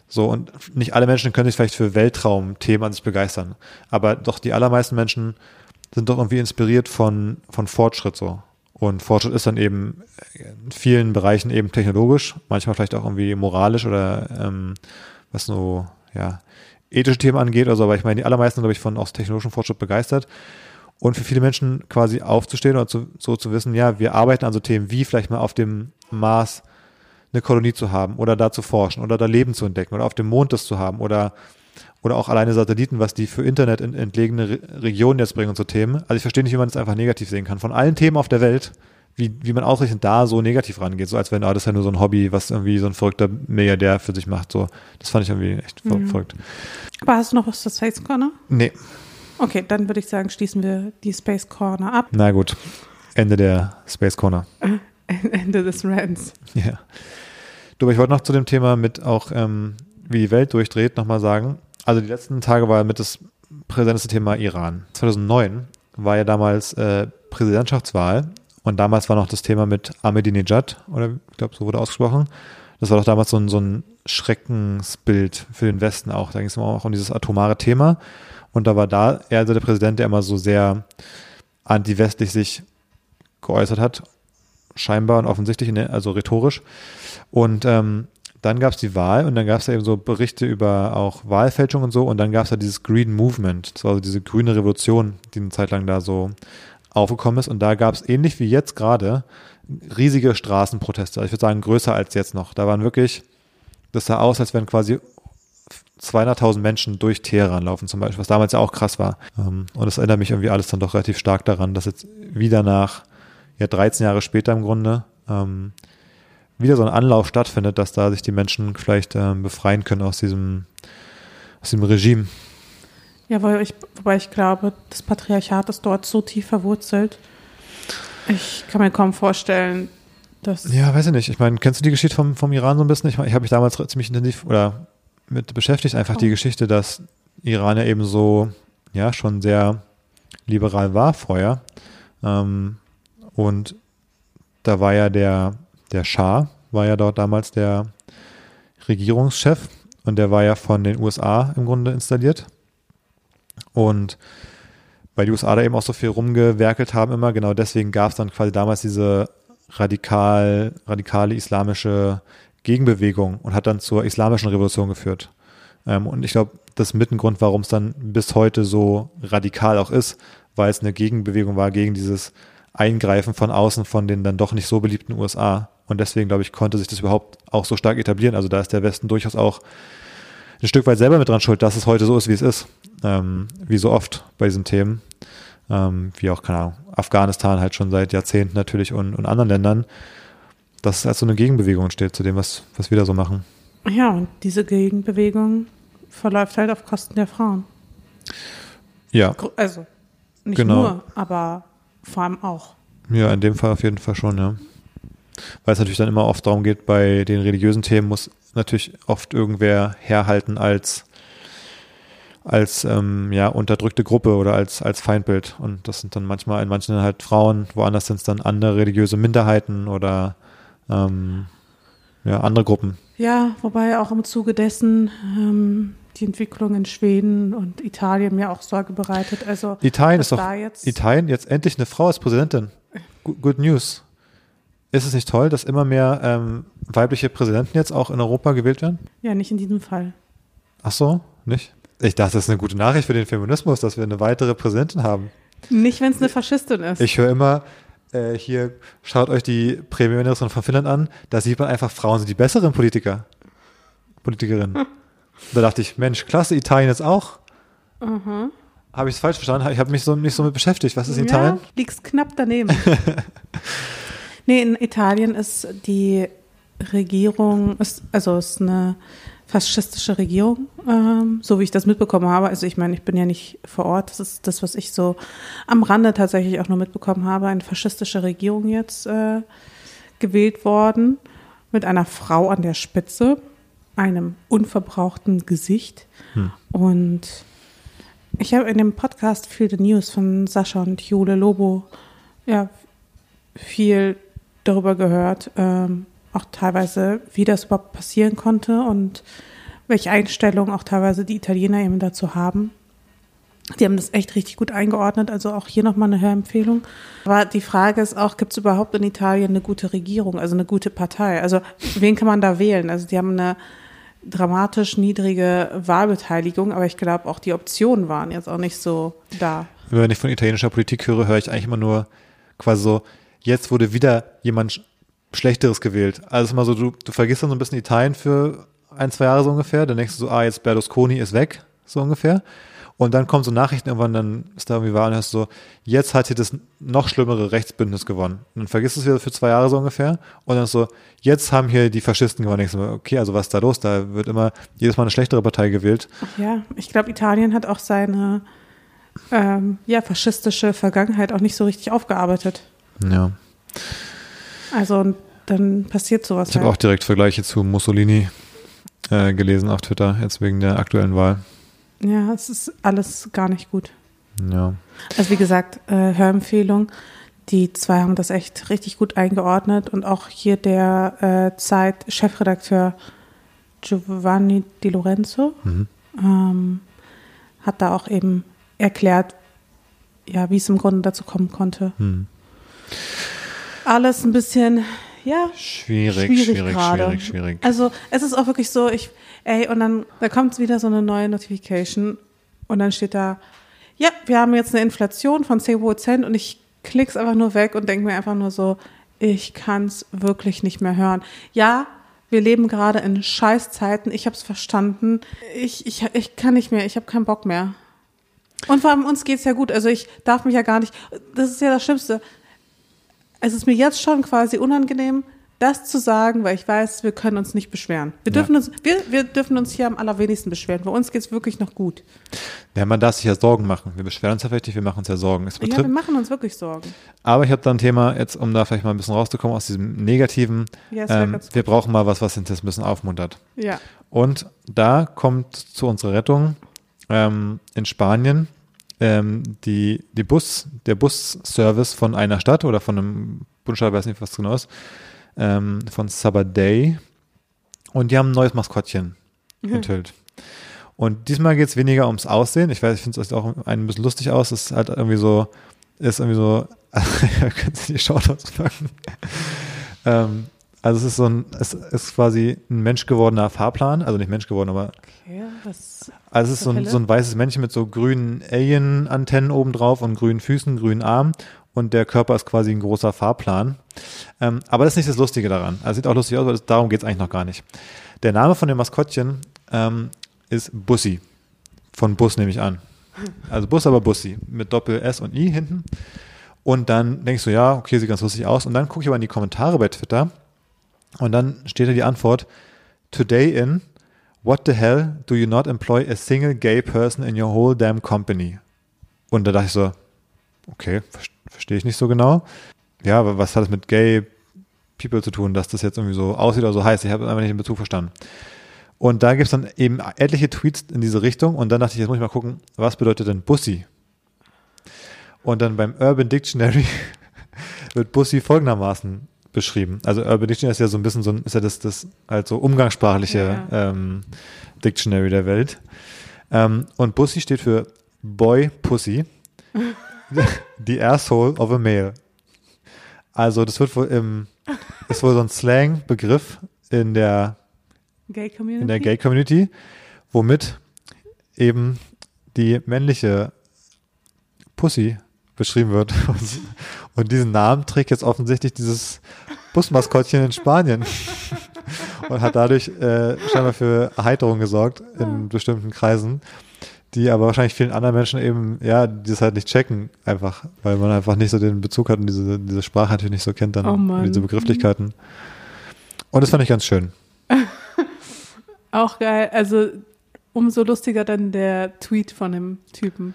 So, und nicht alle Menschen können sich vielleicht für Weltraumthemen an sich begeistern. Aber doch die allermeisten Menschen sind doch irgendwie inspiriert von, von Fortschritt so. Und Fortschritt ist dann eben in vielen Bereichen eben technologisch, manchmal vielleicht auch irgendwie moralisch oder ähm, was so, ja, ethische Themen angeht oder so, aber ich meine, die allermeisten sind, glaube ich, von aus technologischem Fortschritt begeistert. Und für viele Menschen quasi aufzustehen oder zu, so zu wissen, ja, wir arbeiten an so Themen wie vielleicht mal auf dem Mars eine Kolonie zu haben oder da zu forschen oder da Leben zu entdecken oder auf dem Mond das zu haben oder oder auch alleine Satelliten, was die für Internet in entlegene Re Regionen jetzt bringen und so Themen. Also ich verstehe nicht, wie man das einfach negativ sehen kann. Von allen Themen auf der Welt, wie, wie man ausgerechnet da so negativ rangeht, so als wenn, ah, das ist ja nur so ein Hobby, was irgendwie so ein verrückter Milliardär für sich macht. So, das fand ich irgendwie echt Mhm. verrückt. Aber hast du noch was zur Space Corner? Nee, Okay, dann würde ich sagen, schließen wir die Space Corner ab. na gut. Ende der Space Corner. Ende des Rants. Ja. Du, aber ich wollte noch zu dem Thema mit auch, ähm, wie die Welt durchdreht, nochmal sagen. Also die letzten Tage war mit das präsenteste Thema Iran. 2009 war ja damals äh, Präsidentschaftswahl und damals war noch das Thema mit Ahmadinejad, oder ich glaube, so wurde ausgesprochen. Das war doch damals so ein, so ein Schreckensbild für den Westen auch. Da ging es immer auch um dieses atomare Thema. Und da war da er also der Präsident, der immer so sehr anti-westlich sich geäußert hat, scheinbar und offensichtlich, also rhetorisch. Und ähm, dann gab es die Wahl und dann gab es eben so Berichte über auch Wahlfälschung und so und dann gab es ja dieses Green Movement, also diese grüne Revolution, die eine Zeit lang da so aufgekommen ist und da gab es ähnlich wie jetzt gerade riesige Straßenproteste. Also ich würde sagen größer als jetzt noch. Da waren wirklich, das sah aus, als wenn quasi 200.000 Menschen durch Teheran laufen zum Beispiel, was damals ja auch krass war. Ähm, und das erinnert mich irgendwie alles dann doch relativ stark daran, dass jetzt wieder nach ja 13 Jahre später im Grunde ähm, wieder so ein Anlauf stattfindet, dass da sich die Menschen vielleicht ähm, befreien können aus diesem, aus diesem Regime. Ja, weil ich, wobei ich glaube, das Patriarchat ist dort so tief verwurzelt. Ich kann mir kaum vorstellen, dass. Ja, weiß ich nicht. Ich meine, kennst du die Geschichte vom, vom Iran so ein bisschen? Ich, mein, ich habe mich damals ziemlich intensiv oder mit beschäftigt, einfach oh. die Geschichte, dass Iran ja eben so, ja, schon sehr liberal war vorher. Ähm, und da war ja der der Schah war ja dort damals der Regierungschef und der war ja von den USA im Grunde installiert. Und weil die USA da eben auch so viel rumgewerkelt haben immer, genau deswegen gab es dann quasi damals diese radikal, radikale islamische Gegenbewegung und hat dann zur islamischen Revolution geführt. Ähm, und ich glaube, das ist mit warum es dann bis heute so radikal auch ist, weil es eine Gegenbewegung war gegen dieses Eingreifen von außen von den dann doch nicht so beliebten USA. Und deswegen, glaube ich, konnte sich das überhaupt auch so stark etablieren. Also da ist der Westen durchaus auch ein Stück weit selber mit dran schuld, dass es heute so ist, wie es ist. Ähm, wie so oft bei diesen Themen. Ähm, wie auch, keine Ahnung, Afghanistan halt schon seit Jahrzehnten natürlich und, und anderen Ländern. Dass es als so eine Gegenbewegung steht zu dem, was, was wir da so machen. Ja, und diese Gegenbewegung verläuft halt auf Kosten der Frauen. Ja. Also nicht genau. nur, aber vor allem auch. Ja, in dem Fall auf jeden Fall schon, ja. Weil es natürlich dann immer oft darum geht, bei den religiösen Themen muss natürlich oft irgendwer herhalten als als ähm, ja unterdrückte Gruppe oder als als Feindbild und das sind dann manchmal in manchen halt Frauen, woanders sind es dann andere religiöse Minderheiten oder ähm, ja andere Gruppen. Ja, wobei auch im Zuge dessen ähm, die Entwicklung in Schweden und Italien mir auch Sorge bereitet. Also Italien ist doch jetzt Italien jetzt endlich eine Frau als Präsidentin. Good News. Ist es nicht toll, dass immer mehr ähm, weibliche Präsidenten jetzt auch in Europa gewählt werden? Ja, nicht in diesem Fall. Ach so, nicht? Ich dachte, das ist eine gute Nachricht für den Feminismus, dass wir eine weitere Präsidentin haben. Nicht, wenn es eine Faschistin ist. Ich höre immer, äh, hier schaut euch die Premierministerin von Finnland an, da sieht man einfach, Frauen sind die besseren Politiker. Politikerinnen. Hm. Da dachte ich, Mensch, klasse, Italien jetzt auch. Mhm. Habe ich es falsch verstanden? Ich habe mich so nicht so mit beschäftigt. Was ist in ja, Italien? Liegst knapp daneben. nee, in Italien ist die Regierung, ist, also ist eine faschistische Regierung, ähm, so wie ich das mitbekommen habe. Also ich meine, ich bin ja nicht vor Ort. Das ist das, was ich so am Rande tatsächlich auch nur mitbekommen habe. Eine faschistische Regierung jetzt äh, gewählt worden mit einer Frau an der Spitze einem unverbrauchten Gesicht. Hm. Und ich habe in dem Podcast Feel the News von Sascha und Jule Lobo ja viel darüber gehört, ähm, auch teilweise, wie das überhaupt passieren konnte und welche Einstellungen auch teilweise die Italiener eben dazu haben. Die haben das echt richtig gut eingeordnet, also auch hier nochmal eine Hörempfehlung. Aber die Frage ist auch, gibt es überhaupt in Italien eine gute Regierung, also eine gute Partei? Also wen kann man da wählen? Also die haben eine dramatisch niedrige Wahlbeteiligung, aber ich glaube auch die Optionen waren jetzt auch nicht so da. Wenn ich von italienischer Politik höre, höre ich eigentlich immer nur quasi so, jetzt wurde wieder jemand Schlechteres gewählt. Also immer so, du, du vergisst dann so ein bisschen Italien für ein, zwei Jahre so ungefähr, dann denkst du so, ah, jetzt Berlusconi ist weg, so ungefähr. Und dann kommen so Nachrichten irgendwann, dann ist da irgendwie wahr und hast so, jetzt hat hier das noch schlimmere Rechtsbündnis gewonnen. Und dann vergisst du es wieder für zwei Jahre so ungefähr. Und dann so, jetzt haben hier die Faschisten gewonnen. Ich so, okay, also was ist da los? Da wird immer jedes Mal eine schlechtere Partei gewählt. Ja, ich glaube, Italien hat auch seine ähm, ja, faschistische Vergangenheit auch nicht so richtig aufgearbeitet. Ja. Also dann passiert sowas. Ich habe halt. auch direkt Vergleiche zu Mussolini äh, gelesen auf Twitter, jetzt wegen der aktuellen Wahl. Ja, es ist alles gar nicht gut. Ja. Also wie gesagt, äh, Hörempfehlung. Die zwei haben das echt richtig gut eingeordnet und auch hier der äh, Zeit-Chefredakteur Giovanni Di Lorenzo Mhm. ähm, hat da auch eben erklärt, ja, wie es im Grunde dazu kommen konnte. Hm. Alles ein bisschen, ja, Schwierig, schwierig, schwierig, gerade. schwierig, schwierig. Also es ist auch wirklich so, ich, ey, und dann da kommt wieder so eine neue Notification und dann steht da, ja, wir haben jetzt eine Inflation von 10 Prozent und ich klick's einfach nur weg und denke mir einfach nur so, ich kann's wirklich nicht mehr hören. Ja, wir leben gerade in Scheißzeiten, ich hab's verstanden. Ich, ich, ich kann nicht mehr, ich habe keinen Bock mehr. Und vor allem uns geht's ja gut. Also ich darf mich ja gar nicht, das ist ja das Schlimmste es ist mir jetzt schon quasi unangenehm, das zu sagen, weil ich weiß, wir können uns nicht beschweren. Wir Ja. dürfen uns, wir, wir dürfen uns hier am allerwenigsten beschweren. Bei uns geht's wirklich noch gut. Ja, man darf sich ja Sorgen machen. Wir beschweren uns ja nicht, wir machen uns ja Sorgen. Es Ja, wir machen uns wirklich Sorgen. aber ich habe da ein Thema, jetzt um da vielleicht mal ein bisschen rauszukommen aus diesem Negativen. Ja, es ähm, wir brauchen mal was, was uns jetzt ein bisschen aufmuntert. Ja. Und da kommt zu unserer Rettung ähm, in Spanien ähm, die, die Bus, der Busservice von einer Stadt oder von einem Bundesstaat, weiß nicht, was genau ist, ähm, von Sabadell. Und die haben ein neues Maskottchen enthüllt. Und diesmal geht es weniger ums Aussehen. Ich weiß, ich finde es auch ein bisschen lustig aus. Es ist halt irgendwie so, ist irgendwie so, können Sie die Shownotes packen. ähm, also es ist so ein, es ist quasi ein menschgewordener Fahrplan, also nicht menschgeworden, aber Okay, was, also es ist so ein, so ein weißes Männchen mit so grünen Alien-Antennen oben drauf und grünen Füßen, grünen Armen und der Körper ist quasi ein großer Fahrplan. Ähm, aber das ist nicht das Lustige daran. Also sieht auch lustig aus, aber darum geht es eigentlich noch gar nicht. Der Name von dem Maskottchen ähm, ist Bussi. Von Bus nehme ich an. Also Bus, aber Bussi. Mit Doppel S und I hinten. Und dann denkst du, ja, okay, sieht ganz lustig aus. Und dann gucke ich aber in die Kommentare bei Twitter und dann steht da die Antwort, Today in, what the hell do you not employ a single gay person in your whole damn company? Und da dachte ich so, okay, ver- verstehe ich nicht so genau. Ja, aber was hat es mit gay people zu tun, dass das jetzt irgendwie so aussieht oder so heißt? Ich habe einfach nicht den Bezug verstanden. Und da gibt es dann eben etliche Tweets in diese Richtung und dann dachte ich, jetzt muss ich mal gucken, was bedeutet denn Bussi? Und dann beim Urban Dictionary wird Bussi folgendermaßen beschrieben. Also Urban Dictionary ist ja so ein bisschen so ein, ist ja das, das halt so umgangssprachliche ähm, Dictionary der Welt. Ähm, und Bussi steht für Boy Pussy, the asshole of a male. Also das wird wohl im, ist wohl so ein Slang-Begriff in der Gay Community? in der Gay Community, womit eben die männliche Pussy beschrieben wird. Und diesen Namen trägt jetzt offensichtlich dieses Busmaskottchen in Spanien und hat dadurch äh, scheinbar für Erheiterung gesorgt in bestimmten Kreisen, die aber wahrscheinlich vielen anderen Menschen eben, ja, die das halt nicht checken, einfach, weil man einfach nicht so den Bezug hat und diese, diese Sprache natürlich nicht so kennt, dann Oh diese Begrifflichkeiten. Und das fand ich ganz schön. Auch geil. Also umso lustiger dann der Tweet von dem Typen,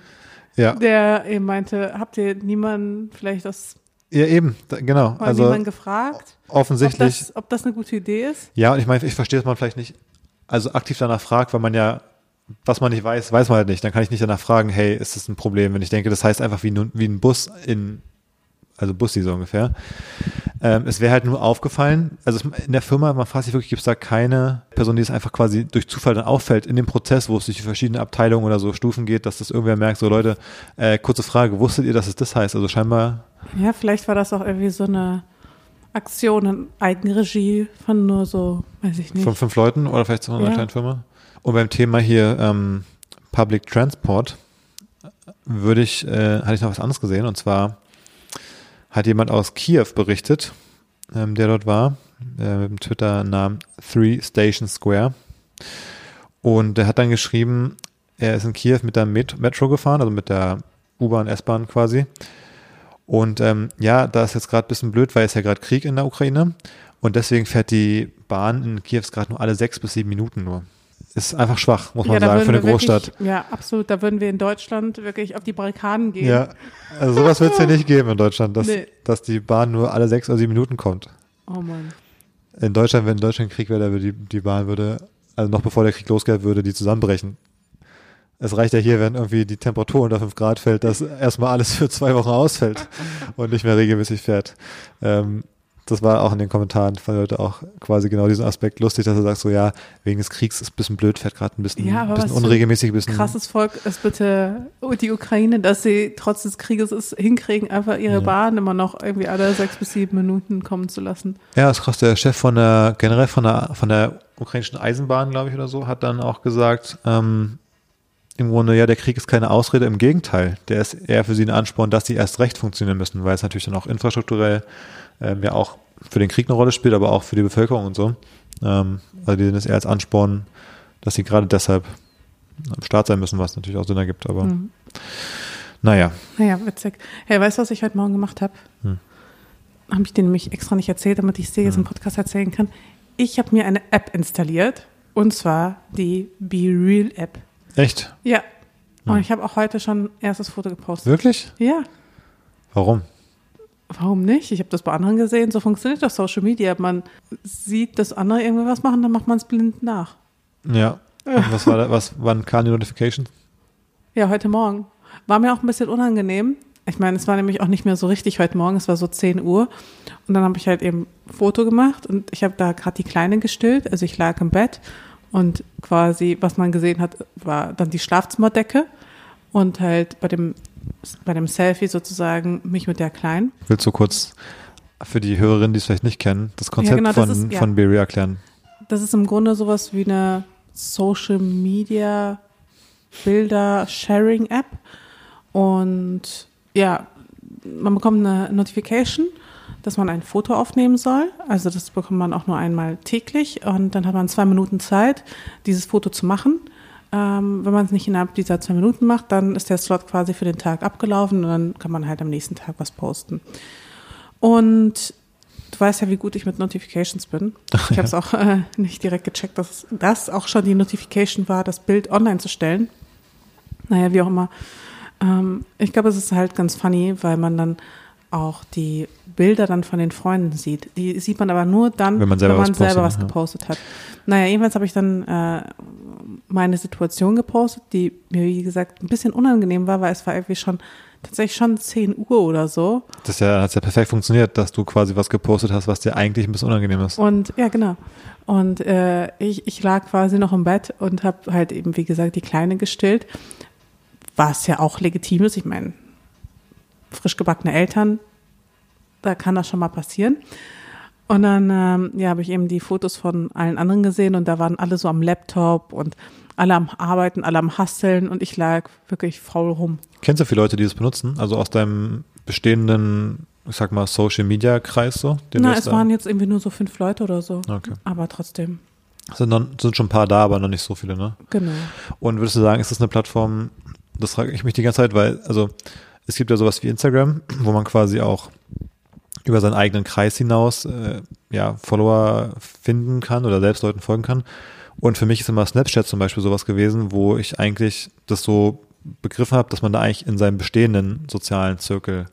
Ja, der eben meinte, habt ihr niemanden vielleicht das ja eben, da, genau. mal Also niemanden gefragt, ob offensichtlich, das, ob das eine gute Idee ist? ja, und ich meine, ich verstehe, dass man vielleicht nicht, also aktiv danach fragt, weil man ja, was man nicht weiß, weiß man halt nicht. Dann kann ich nicht danach fragen, hey, ist das ein Problem? Wenn ich denke, das heißt einfach wie, nun- wie ein Bus in, also Bussi so ungefähr. Ähm, es wäre halt nur aufgefallen, also es- in der Firma, man fragt sich wirklich, gibt es da keine Person, die es einfach quasi durch Zufall dann auffällt in dem Prozess, wo es durch die verschiedenen Abteilungen oder so Stufen geht, dass das irgendwer merkt, so Leute, äh, kurze Frage, wusstet ihr, dass es das heißt? Also scheinbar Ja, vielleicht war das auch irgendwie so eine Aktion in Eigenregie von nur so, weiß ich nicht. Von fünf Leuten oder vielleicht so einer Ja. kleinen Firma. Und beim Thema hier ähm, Public Transport würde ich, äh, hatte ich noch was anderes gesehen und zwar hat jemand aus Kiew berichtet, ähm, der dort war, äh, mit dem Twitter-Namen Three Station Square. Und der hat dann geschrieben, er ist in Kiew mit der Met Metro gefahren, also mit der U-Bahn, S-Bahn quasi. Und ähm, ja, da ist jetzt gerade ein bisschen blöd, weil es ja gerade Krieg in der Ukraine. Und deswegen fährt die Bahn in Kiew gerade nur alle sechs bis sieben Minuten nur. Ist einfach schwach, muss man da sagen, für eine wir Großstadt. Wirklich, ja, absolut. Da würden wir in Deutschland wirklich auf die Barrikaden gehen. Ja, also sowas wird es ja nicht geben in Deutschland, dass, Nee. dass die Bahn nur alle sechs oder sieben Minuten kommt. Oh Mann. In Deutschland, wenn in Deutschland Krieg wäre, da würde die, die Bahn würde, also noch bevor der Krieg losgeht, würde die zusammenbrechen. Es reicht ja hier, wenn irgendwie die Temperatur unter 5 Grad fällt, dass erstmal alles für zwei Wochen ausfällt und nicht mehr regelmäßig fährt. Ähm, das war auch in den Kommentaren von Leute auch quasi genau diesen Aspekt lustig, dass er sagt so, ja, wegen des Kriegs ist ein bisschen blöd, fährt gerade ein bisschen, Ja, bisschen unregelmäßig, ein bisschen. Krasses Volk ist bitte die Ukraine, dass sie trotz des Krieges es hinkriegen, einfach ihre Ja. Bahn immer noch irgendwie alle sechs bis sieben Minuten kommen zu lassen. Ja, das ist krass. Der Chef von der, generell von der, von der ukrainischen Eisenbahn, glaube ich, oder so, hat dann auch gesagt, ähm, im Grunde, ja, der Krieg ist keine Ausrede, im Gegenteil. Der ist eher für sie ein Ansporn, dass sie erst recht funktionieren müssen, weil es natürlich dann auch infrastrukturell ähm, ja auch für den Krieg eine Rolle spielt, aber auch für die Bevölkerung und so. Ähm, also die sehen es eher als Ansporn, dass sie gerade deshalb am Start sein müssen, was natürlich auch Sinn ergibt, aber Mhm. naja. Naja, witzig. Hey, weißt du, was ich heute Morgen gemacht habe? Hm. Habe ich dir nämlich extra nicht erzählt, damit ich es dir jetzt im Podcast erzählen kann. Ich habe mir eine App installiert und zwar die Be Real App. Echt? Ja. Und Hm. ich habe auch heute schon ein erstes Foto gepostet. Wirklich? Ja. Warum? Warum nicht? Ich habe das bei anderen gesehen. So funktioniert doch Social Media. Man sieht, dass andere irgendwie was machen, dann macht man es blind nach. Ja. Und was war da, was, wann kam die Notification? Ja, heute Morgen. War mir auch ein bisschen unangenehm. Ich meine, es war nämlich auch nicht mehr so richtig heute Morgen, es war so 10 Uhr. Und dann habe ich halt eben ein Foto gemacht und ich habe da gerade die Kleine gestillt. Also ich lag im Bett und quasi, was man gesehen hat, war dann die Schlafzimmerdecke und halt bei dem, bei dem Selfie sozusagen mich mit der Kleinen. Willst du kurz für die Hörerinnen, die es vielleicht nicht kennen, das Konzept genau, das von, ist- ja. von Berry erklären? Das ist im Grunde sowas wie eine Social Media Bilder Sharing App. Und ja, man bekommt eine Notification, dass man ein Foto aufnehmen soll. Also das bekommt man auch nur einmal täglich. Und dann hat man zwei Minuten Zeit, dieses Foto zu machen. Ähm, wenn man es nicht innerhalb dieser zwei Minuten macht, dann ist der Slot quasi für den Tag abgelaufen und dann kann man halt am nächsten Tag was posten. Und du weißt ja, wie gut ich mit Notifications bin. Ich habe es auch äh, nicht direkt gecheckt, dass das auch schon die Notification war, das Bild online zu stellen. Naja, wie auch immer. Ähm, ich glaube, es ist halt ganz funny, weil man dann auch die Bilder dann von den Freunden sieht. Die sieht man aber nur dann, Wenn man selber was selber was ja. gepostet hat. Naja, jedenfalls habe ich dann äh, meine Situation gepostet, die mir, wie gesagt, ein bisschen unangenehm war, weil es war irgendwie schon tatsächlich schon 10 Uhr oder so. Das ja, hat ja perfekt funktioniert, dass du quasi was gepostet hast, was dir eigentlich ein bisschen unangenehm ist. Und ja, genau. Und äh, ich, ich lag quasi noch im Bett und habe halt eben, wie gesagt, die Kleine gestillt, was ja auch legitim ist. Ich meine, frisch gebackene Eltern, da kann das schon mal passieren. Und dann ähm, ja, habe ich eben die Fotos von allen anderen gesehen und da waren alle so am Laptop und alle am Arbeiten, alle am Hasseln und ich lag wirklich faul rum. Kennst du viele Leute, die das benutzen? Also aus deinem bestehenden, ich sag mal, Social Media Kreis so? Na, es waren jetzt irgendwie nur so fünf Leute oder so. Okay. Aber trotzdem, sind, sind schon ein paar da, aber noch nicht so viele, ne? genau. Und würdest du sagen, ist das eine Plattform, das frage ich mich die ganze Zeit, weil, also es gibt ja sowas wie Instagram, wo man quasi auch über seinen eigenen Kreis hinaus äh, ja, Follower finden kann oder selbst Leuten folgen kann. Und für mich ist immer Snapchat zum Beispiel sowas gewesen, wo ich eigentlich das so begriffen habe, dass man da eigentlich in seinem bestehenden sozialen Zirkel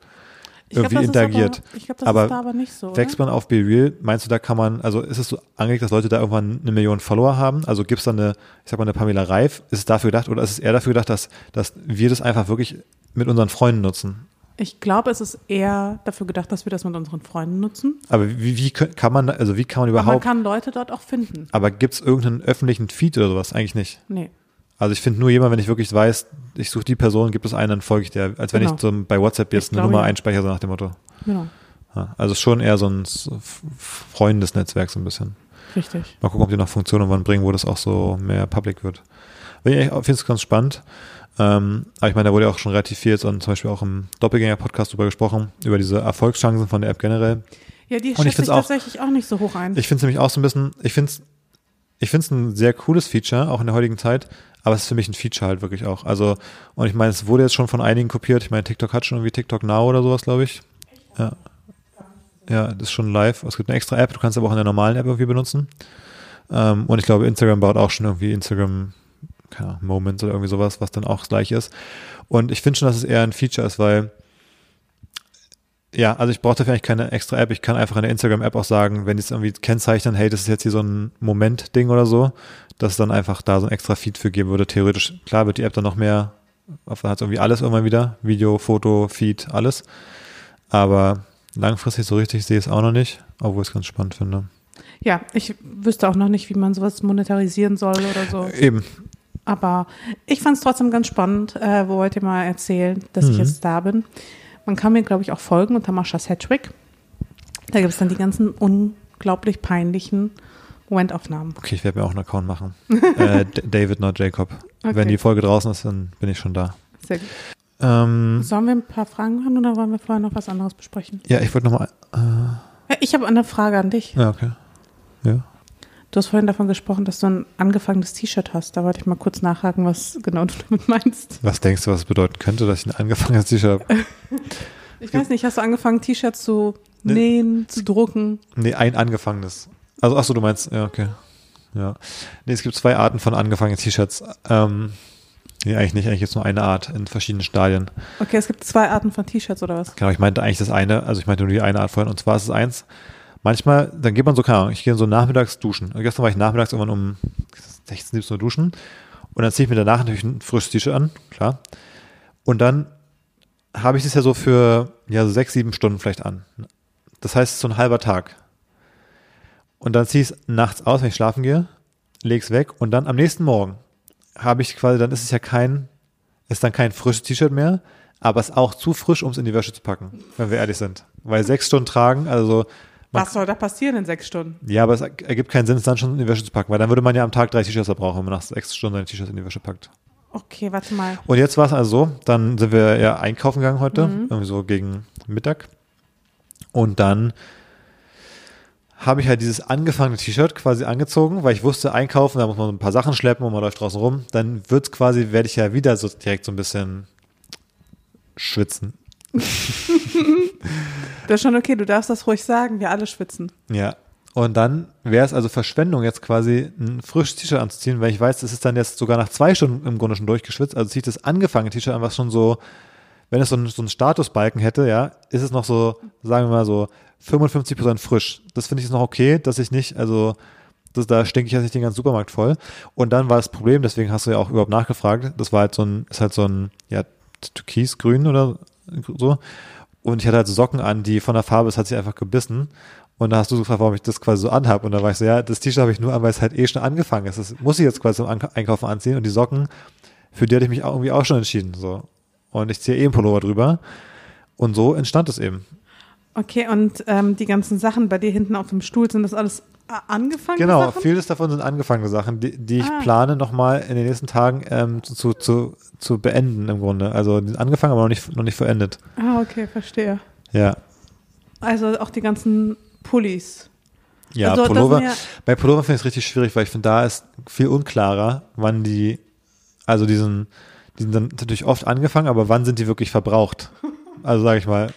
glaub, irgendwie ist interagiert. Aber, ich glaube, das Aber ist da aber nicht so. Wächst man auf Be Real, meinst du, da kann man, also ist es so angelegt, dass Leute da irgendwann eine Million Follower haben? Also gibt es da eine, ich sag mal, eine Pamela Reif? Ist es dafür gedacht oder ist es eher dafür gedacht, dass, dass wir das einfach wirklich mit unseren Freunden nutzen? Ich glaube, es ist eher dafür gedacht, dass wir das mit unseren Freunden nutzen. Aber wie, wie kann man, also wie kann man Aber man überhaupt, kann Leute dort auch finden. aber gibt es irgendeinen öffentlichen Feed oder sowas? Eigentlich nicht. Nee. Also ich finde nur jemand, wenn ich wirklich weiß, ich suche die Person, gibt es einen, dann folge ich der, als wenn Genau. ich so bei WhatsApp jetzt Ich eine Nummer ja. einspeichere, so nach dem Motto. Genau. Ja, also schon eher so ein Freundesnetzwerk so ein bisschen. Richtig. Mal gucken, ob die noch Funktionen irgendwann bringen, wo das auch so mehr public wird. Ich finde es ganz spannend. Ähm, aber ich meine, da wurde ja auch schon relativ viel jetzt und zum Beispiel auch im Doppelgänger-Podcast drüber gesprochen, über diese Erfolgschancen von der App generell. Ja, die ich schätze find's ich auch- tatsächlich auch nicht so hoch ein. Ich finde es nämlich auch so ein bisschen, ich finde es ich find's ein sehr cooles Feature, auch in der heutigen Zeit, aber es ist für mich ein Feature halt wirklich auch. Also, und ich meine, es wurde jetzt schon von einigen kopiert. Ich meine, TikTok hat schon irgendwie TikTok Now oder sowas, glaube ich. Ja. Ja, das ist schon live. Es gibt eine extra App, du kannst aber auch in der normalen App irgendwie benutzen. Ähm, und ich glaube, Instagram baut auch schon irgendwie Instagram keine Moments oder irgendwie sowas, was dann auch das gleiche ist. Und ich finde schon, dass es eher ein Feature ist, weil ja, also ich brauche dafür eigentlich keine extra App. Ich kann einfach in der Instagram-App auch sagen, wenn die es irgendwie kennzeichnen, hey, das ist jetzt hier so ein Moment-Ding oder so, dass es dann einfach da so ein extra Feed für geben würde. Theoretisch, klar wird die App dann noch mehr, auf hat irgendwie alles irgendwann wieder, Video, Foto, Feed, alles. Aber langfristig so richtig sehe ich es auch noch nicht, obwohl ich es ganz spannend finde. Ja, ich wüsste auch noch nicht, wie man sowas monetarisieren soll oder so. Eben. Aber ich fand es trotzdem ganz spannend. Äh, wo wollt ihr mal erzählen, dass ich Mhm. jetzt da bin? Man kann mir, glaube ich, auch folgen unter Maschas Hedgewick. Da gibt es dann die ganzen unglaublich peinlichen Momentaufnahmen. Okay, ich werde mir auch einen Account machen. äh, David, not Jacob. Okay. Wenn die Folge draußen ist, dann bin ich schon da. Sehr gut. Ähm, Sollen wir ein paar Fragen machen oder wollen wir vorher noch was anderes besprechen? ja, ich wollte nochmal. Äh, Ja, Ich habe eine Frage an dich. ja, okay. Ja. Du hast vorhin davon gesprochen, dass du ein angefangenes T-Shirt hast. Da wollte ich mal kurz nachhaken, was genau du damit meinst. Was denkst du, was es bedeuten könnte, dass ich ein angefangenes T-Shirt habe? Ich weiß nicht, hast du angefangen, T-Shirts zu Nee. nähen, zu drucken? Nee, ein angefangenes. Also, ach so, du meinst, ja, okay. Ja. Nee, es gibt zwei Arten von angefangenen T-Shirts. Ähm, nee, eigentlich nicht, eigentlich jetzt nur eine Art in verschiedenen Stadien. Okay, es gibt zwei Arten von T-Shirts oder was? Genau, ich meinte eigentlich das eine, also ich meinte nur die eine Art vorhin. Und zwar ist es eins, manchmal, dann geht man so, keine Ahnung, ich gehe so nachmittags duschen. Und gestern war ich nachmittags irgendwann um 16, 17 Uhr duschen. Und dann ziehe ich mir danach natürlich ein frisches T-Shirt an, klar. Und dann habe ich das ja so für, ja, so sechs, sieben Stunden vielleicht an. Das heißt, so ein halber Tag. Und dann ziehe ich es nachts aus, wenn ich schlafen gehe, lege es weg und dann am nächsten Morgen habe ich quasi, dann ist es ja kein, ist dann kein frisches T-Shirt mehr, aber es ist auch zu frisch, um es in die Wäsche zu packen, wenn wir ehrlich sind. Weil sechs Stunden tragen, also Was soll da passieren in sechs Stunden? ja, aber es ergibt keinen Sinn, es dann schon in die Wäsche zu packen, weil dann würde man ja am Tag drei T-Shirts verbrauchen, wenn man nach sechs Stunden seine T-Shirts in die Wäsche packt. Okay, warte mal. Und jetzt war es also so, dann sind wir ja einkaufen gegangen heute, irgendwie so gegen Mittag. Und dann habe ich halt dieses angefangene T-Shirt quasi angezogen, weil ich wusste, einkaufen, da muss man so ein paar Sachen schleppen und man läuft draußen rum. Dann wird's quasi, werde ich ja wieder so direkt so ein bisschen schwitzen. Das ist schon okay, du darfst das ruhig sagen, wir alle schwitzen. Ja. Und dann wäre es also Verschwendung, jetzt quasi ein frisches T-Shirt anzuziehen, weil ich weiß, das ist dann jetzt sogar nach zwei Stunden im Grunde schon durchgeschwitzt. Also ziehe ich das angefangene T-Shirt an, was schon so, wenn es so einen, so einen Statusbalken hätte, ja, ist es noch so, sagen wir mal so, 55 Prozent frisch. Das finde ich ist noch okay, dass ich nicht, also das, da stinke ich jetzt nicht den ganzen Supermarkt voll. Und dann war das Problem, deswegen hast du ja auch überhaupt nachgefragt, das war halt so ein, ist halt so ein, ja, türkisgrün oder so. Und ich hatte halt so Socken an, die von der Farbe, es hat sich einfach gebissen. Und da hast du so gefragt, warum ich das quasi so anhab. Und da war ich so, ja, das T-Shirt habe ich nur an, weil es halt eh schon angefangen ist. Das muss ich jetzt quasi zum Einkaufen anziehen. Und die Socken, für die hatte ich mich auch irgendwie auch schon entschieden. So. Und ich ziehe eh einen Pullover drüber. Und so entstand es eben. Okay, und ähm, die ganzen Sachen bei dir hinten auf dem Stuhl, sind das alles äh, angefangen? Genau, Sachen? vieles davon sind angefangene Sachen, die, die ich Ah. plane, nochmal in den nächsten Tagen ähm, zu, zu, zu beenden im Grunde. Also die sind angefangen, aber noch nicht, noch nicht vollendet. Ah, okay, verstehe. Ja. Also auch die ganzen Pullis. Ja, Also, Pullover. ja- Bei Pullover finde ich es richtig schwierig, weil ich finde, da ist viel unklarer, wann die, also diesen, die sind dann natürlich oft angefangen, aber wann sind die wirklich verbraucht? Also sage ich mal,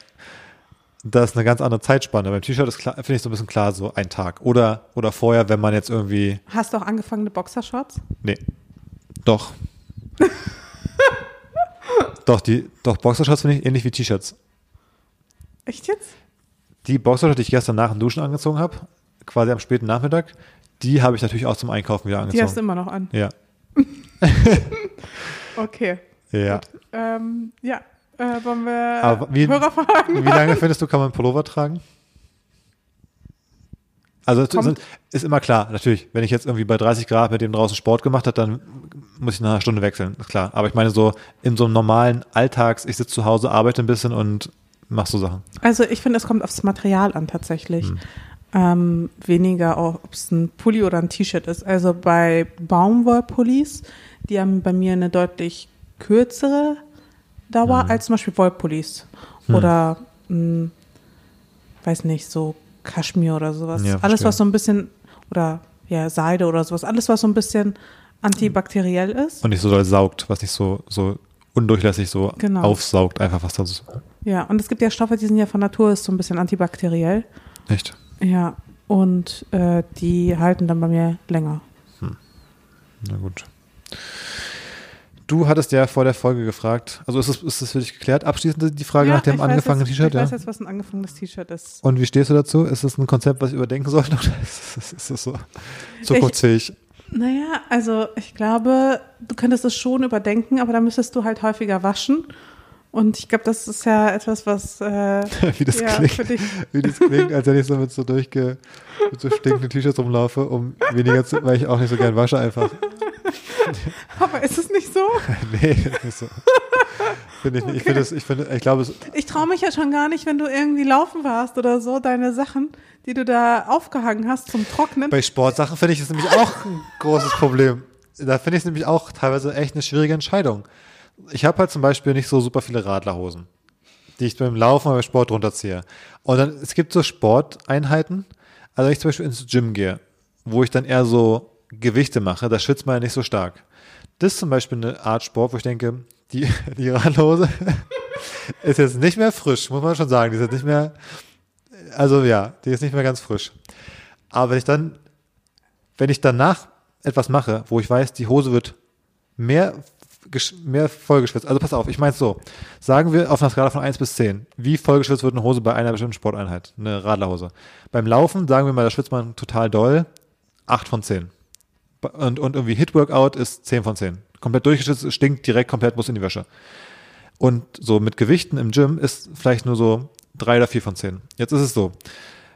das ist eine ganz andere Zeitspanne. Beim T-Shirt finde ich so ein bisschen klar, so ein Tag. Oder, oder vorher, wenn man jetzt irgendwie, Hast du auch angefangene Boxershorts? nee, doch. doch, die, doch, Boxershorts finde ich ähnlich wie T-Shirts. Echt jetzt? Die Boxershorts, die ich gestern nach dem Duschen angezogen habe, quasi am späten Nachmittag, die habe ich natürlich auch zum Einkaufen wieder Die hast du angezogen. immer noch an. Ja, Okay. ja. Ähm, ja. Äh, wollen wir Aber wie- Hörerfragen? Wie lange findest du, kann man Pullover tragen? Also sind, ist immer klar, natürlich, wenn ich jetzt irgendwie bei 30 Grad mit dem draußen Sport gemacht habe, dann muss ich nach einer Stunde wechseln, ist klar. Aber ich meine so in so einem normalen Alltags, ich sitze zu Hause, arbeite ein bisschen und mach so Sachen. Also ich finde, es kommt aufs Material an tatsächlich. Ähm, weniger, ob es ein Pulli oder ein T-Shirt ist. Also bei Baumwollpullis, die haben bei mir eine deutlich kürzere Dauer als zum Beispiel Wollpullis. Oder, mh, weiß nicht, so Kaschmir oder sowas. Ja, alles, was so ein bisschen, oder ja, Seide oder sowas, alles, was so ein bisschen antibakteriell ist. Und nicht so doll saugt, was nicht so, so undurchlässig so Genau. aufsaugt, einfach was da so. Ja, und es gibt ja Stoffe, die sind ja von Natur ist so ein bisschen antibakteriell. Echt? Ja, und äh, die halten dann bei mir länger. Na gut. Du hattest ja vor der Folge gefragt, also ist es, ist es für dich geklärt, abschließend die Frage nach dem angefangenen T-Shirt, Ich ja? weiß jetzt, was ein angefangenes T-Shirt ist. Und wie stehst du dazu? Ist das ein Konzept, was ich überdenken sollte oder ist es so zukunftsfähig? Naja, also ich glaube, du könntest es schon überdenken, aber dann müsstest du halt häufiger waschen. Und ich glaube, das ist ja etwas, was äh, wie das ja, klingt. für dich. Wie das klingt, als wenn ich so mit so durchge, mit so stinkenden T-Shirts rumlaufe, um weniger zu, weil ich auch nicht so gern wasche einfach. Aber ist es nicht so? nee, ist nicht so. Finde ich nicht. Ich finde das, ich finde, ich glaube, es, Ich traue mich ja schon gar nicht, wenn du irgendwie laufen warst oder so, deine Sachen, die du da aufgehangen hast zum Trocknen. bei Sportsachen finde ich das nämlich auch ein großes Problem. Da finde ich es nämlich auch teilweise echt eine schwierige Entscheidung. Ich habe halt zum Beispiel nicht so super viele Radlerhosen, die ich beim Laufen oder beim Sport runterziehe. Und dann, es gibt so Sporteinheiten, also wenn ich zum Beispiel ins Gym gehe, wo ich dann eher so Gewichte mache, da schwitzt man ja nicht so stark. Das ist zum Beispiel eine Art Sport, wo ich denke, die, die Radlerhose ist jetzt nicht mehr frisch, muss man schon sagen. Die ist jetzt nicht mehr, also ja, die ist nicht mehr ganz frisch. Aber wenn ich dann, wenn ich danach etwas mache, wo ich weiß, die Hose wird mehr, mehr vollgeschwitzt. Also pass auf, ich meine so. Sagen wir auf einer Skala von 1 bis 10, wie vollgeschwitzt wird eine Hose bei einer bestimmten Sporteinheit, eine Radlerhose. Beim Laufen, sagen wir mal, da schwitzt man total doll, 8 von 10. Und, und irgendwie Hit-Workout ist 10 von 10. Komplett durchgeschwitzt, stinkt direkt komplett, muss in die Wäsche. Und so mit Gewichten im Gym ist vielleicht nur so 3 oder 4 von 10. Jetzt ist es so,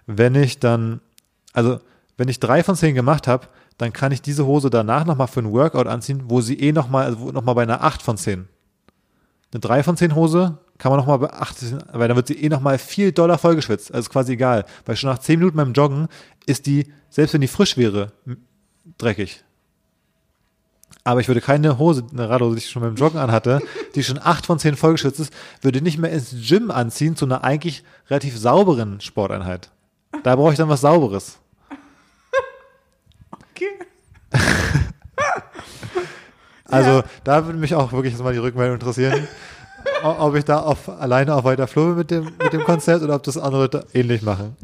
wenn ich dann, also wenn ich 3 von 10 gemacht habe, dann kann ich diese Hose danach nochmal für ein Workout anziehen, wo sie eh nochmal, also nochmal bei einer 8 von 10. Eine 3 von 10 Hose kann man nochmal bei 8, weil dann wird sie eh nochmal viel doller vollgeschwitzt. Also ist quasi egal. Weil schon nach 10 Minuten beim Joggen ist die, selbst wenn die frisch wäre, dreckig. Aber ich würde keine Hose, eine Radhose, die ich schon beim Joggen anhatte, die schon 8 von 10 vollgeschwitzt ist, würde nicht mehr ins Gym anziehen zu einer eigentlich relativ sauberen Sporteinheit. Da brauche ich dann was Sauberes. Okay. Also Ja. da würde mich auch wirklich jetzt mal die Rückmeldung interessieren, ob ich da auf, alleine auf weiter Flur mit dem, mit dem Konzept oder ob das andere da ähnlich machen.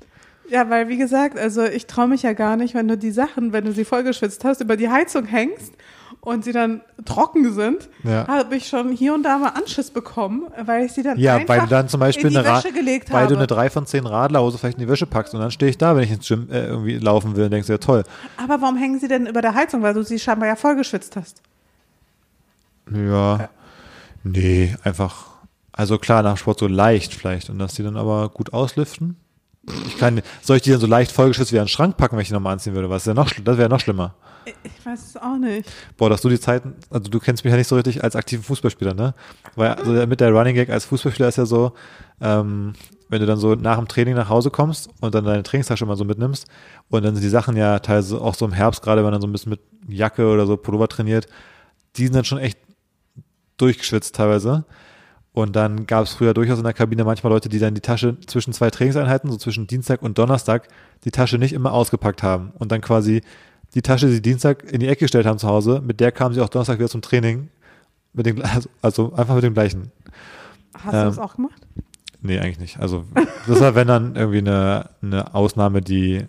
Ja, weil wie gesagt, also ich traue mich ja gar nicht, wenn du die Sachen, wenn du sie vollgeschwitzt hast, über die Heizung hängst und sie dann trocken sind, Ja. habe ich schon hier und da mal Anschiss bekommen, weil ich sie dann Ja, einfach weil du dann zum Beispiel in die Wäsche gelegt weil habe. du eine 3 von 10 Radlerhose vielleicht in die Wäsche packst und dann stehe ich da, wenn ich ins Gym äh, irgendwie laufen will und denkst, ja toll. Aber warum hängen sie denn über der Heizung? Weil du sie scheinbar ja vollgeschwitzt hast. Ja, nee, einfach, also klar, nach Sport so leicht vielleicht und dass die dann aber gut auslüften. Ich kann, soll ich die dann so leicht vollgeschwitzt wie einen Schrank packen, wenn ich die nochmal anziehen würde? Was ist ja noch, das wäre noch schlimmer. Ich- weiß es auch nicht. Boah, dass du die Zeiten, also du kennst mich ja nicht so richtig als aktiven Fußballspieler, ne? Weil also mit der Running Gag als Fußballspieler ist ja so, ähm, wenn du dann so nach dem Training nach Hause kommst und dann deine Trainingstasche mal so mitnimmst und dann sind die Sachen ja teilweise auch so im Herbst, gerade wenn man dann so ein bisschen mit Jacke oder so Pullover trainiert, die sind dann schon echt durchgeschwitzt teilweise. Und dann gab es früher durchaus in der Kabine manchmal Leute, die dann die Tasche zwischen zwei Trainingseinheiten, so zwischen Dienstag und Donnerstag, die Tasche nicht immer ausgepackt haben und dann quasi die Tasche, die sie Dienstag in die Ecke gestellt haben zu Hause, mit der kamen sie auch Donnerstag wieder zum Training. Mit dem, also, einfach mit dem gleichen. Hast Ähm, du das auch gemacht? Nee, eigentlich nicht. Also das war, wenn dann irgendwie eine, eine Ausnahme, die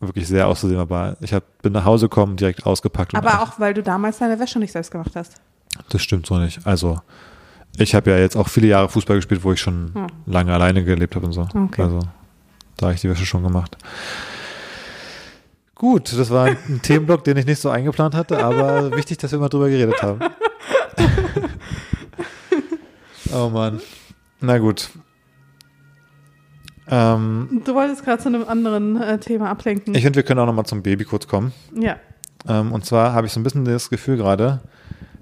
wirklich sehr auszusehen war. Ich hab, bin nach Hause gekommen, direkt ausgepackt. Aber auch, weil du damals deine Wäsche nicht selbst gemacht hast. Das stimmt so nicht. Also ich habe ja jetzt auch viele Jahre Fußball gespielt, wo ich schon Hm. lange alleine gelebt habe und so. Okay. Also da habe ich die Wäsche schon gemacht. Gut, das war ein Themenblock, den ich nicht so eingeplant hatte, aber wichtig, dass wir mal drüber geredet haben. oh Mann. Na gut. Ähm, Du wolltest gerade zu einem anderen äh, Thema ablenken. ich finde, wir können auch noch mal zum Baby kurz kommen. ja. Ähm, und zwar habe ich so ein bisschen das Gefühl gerade,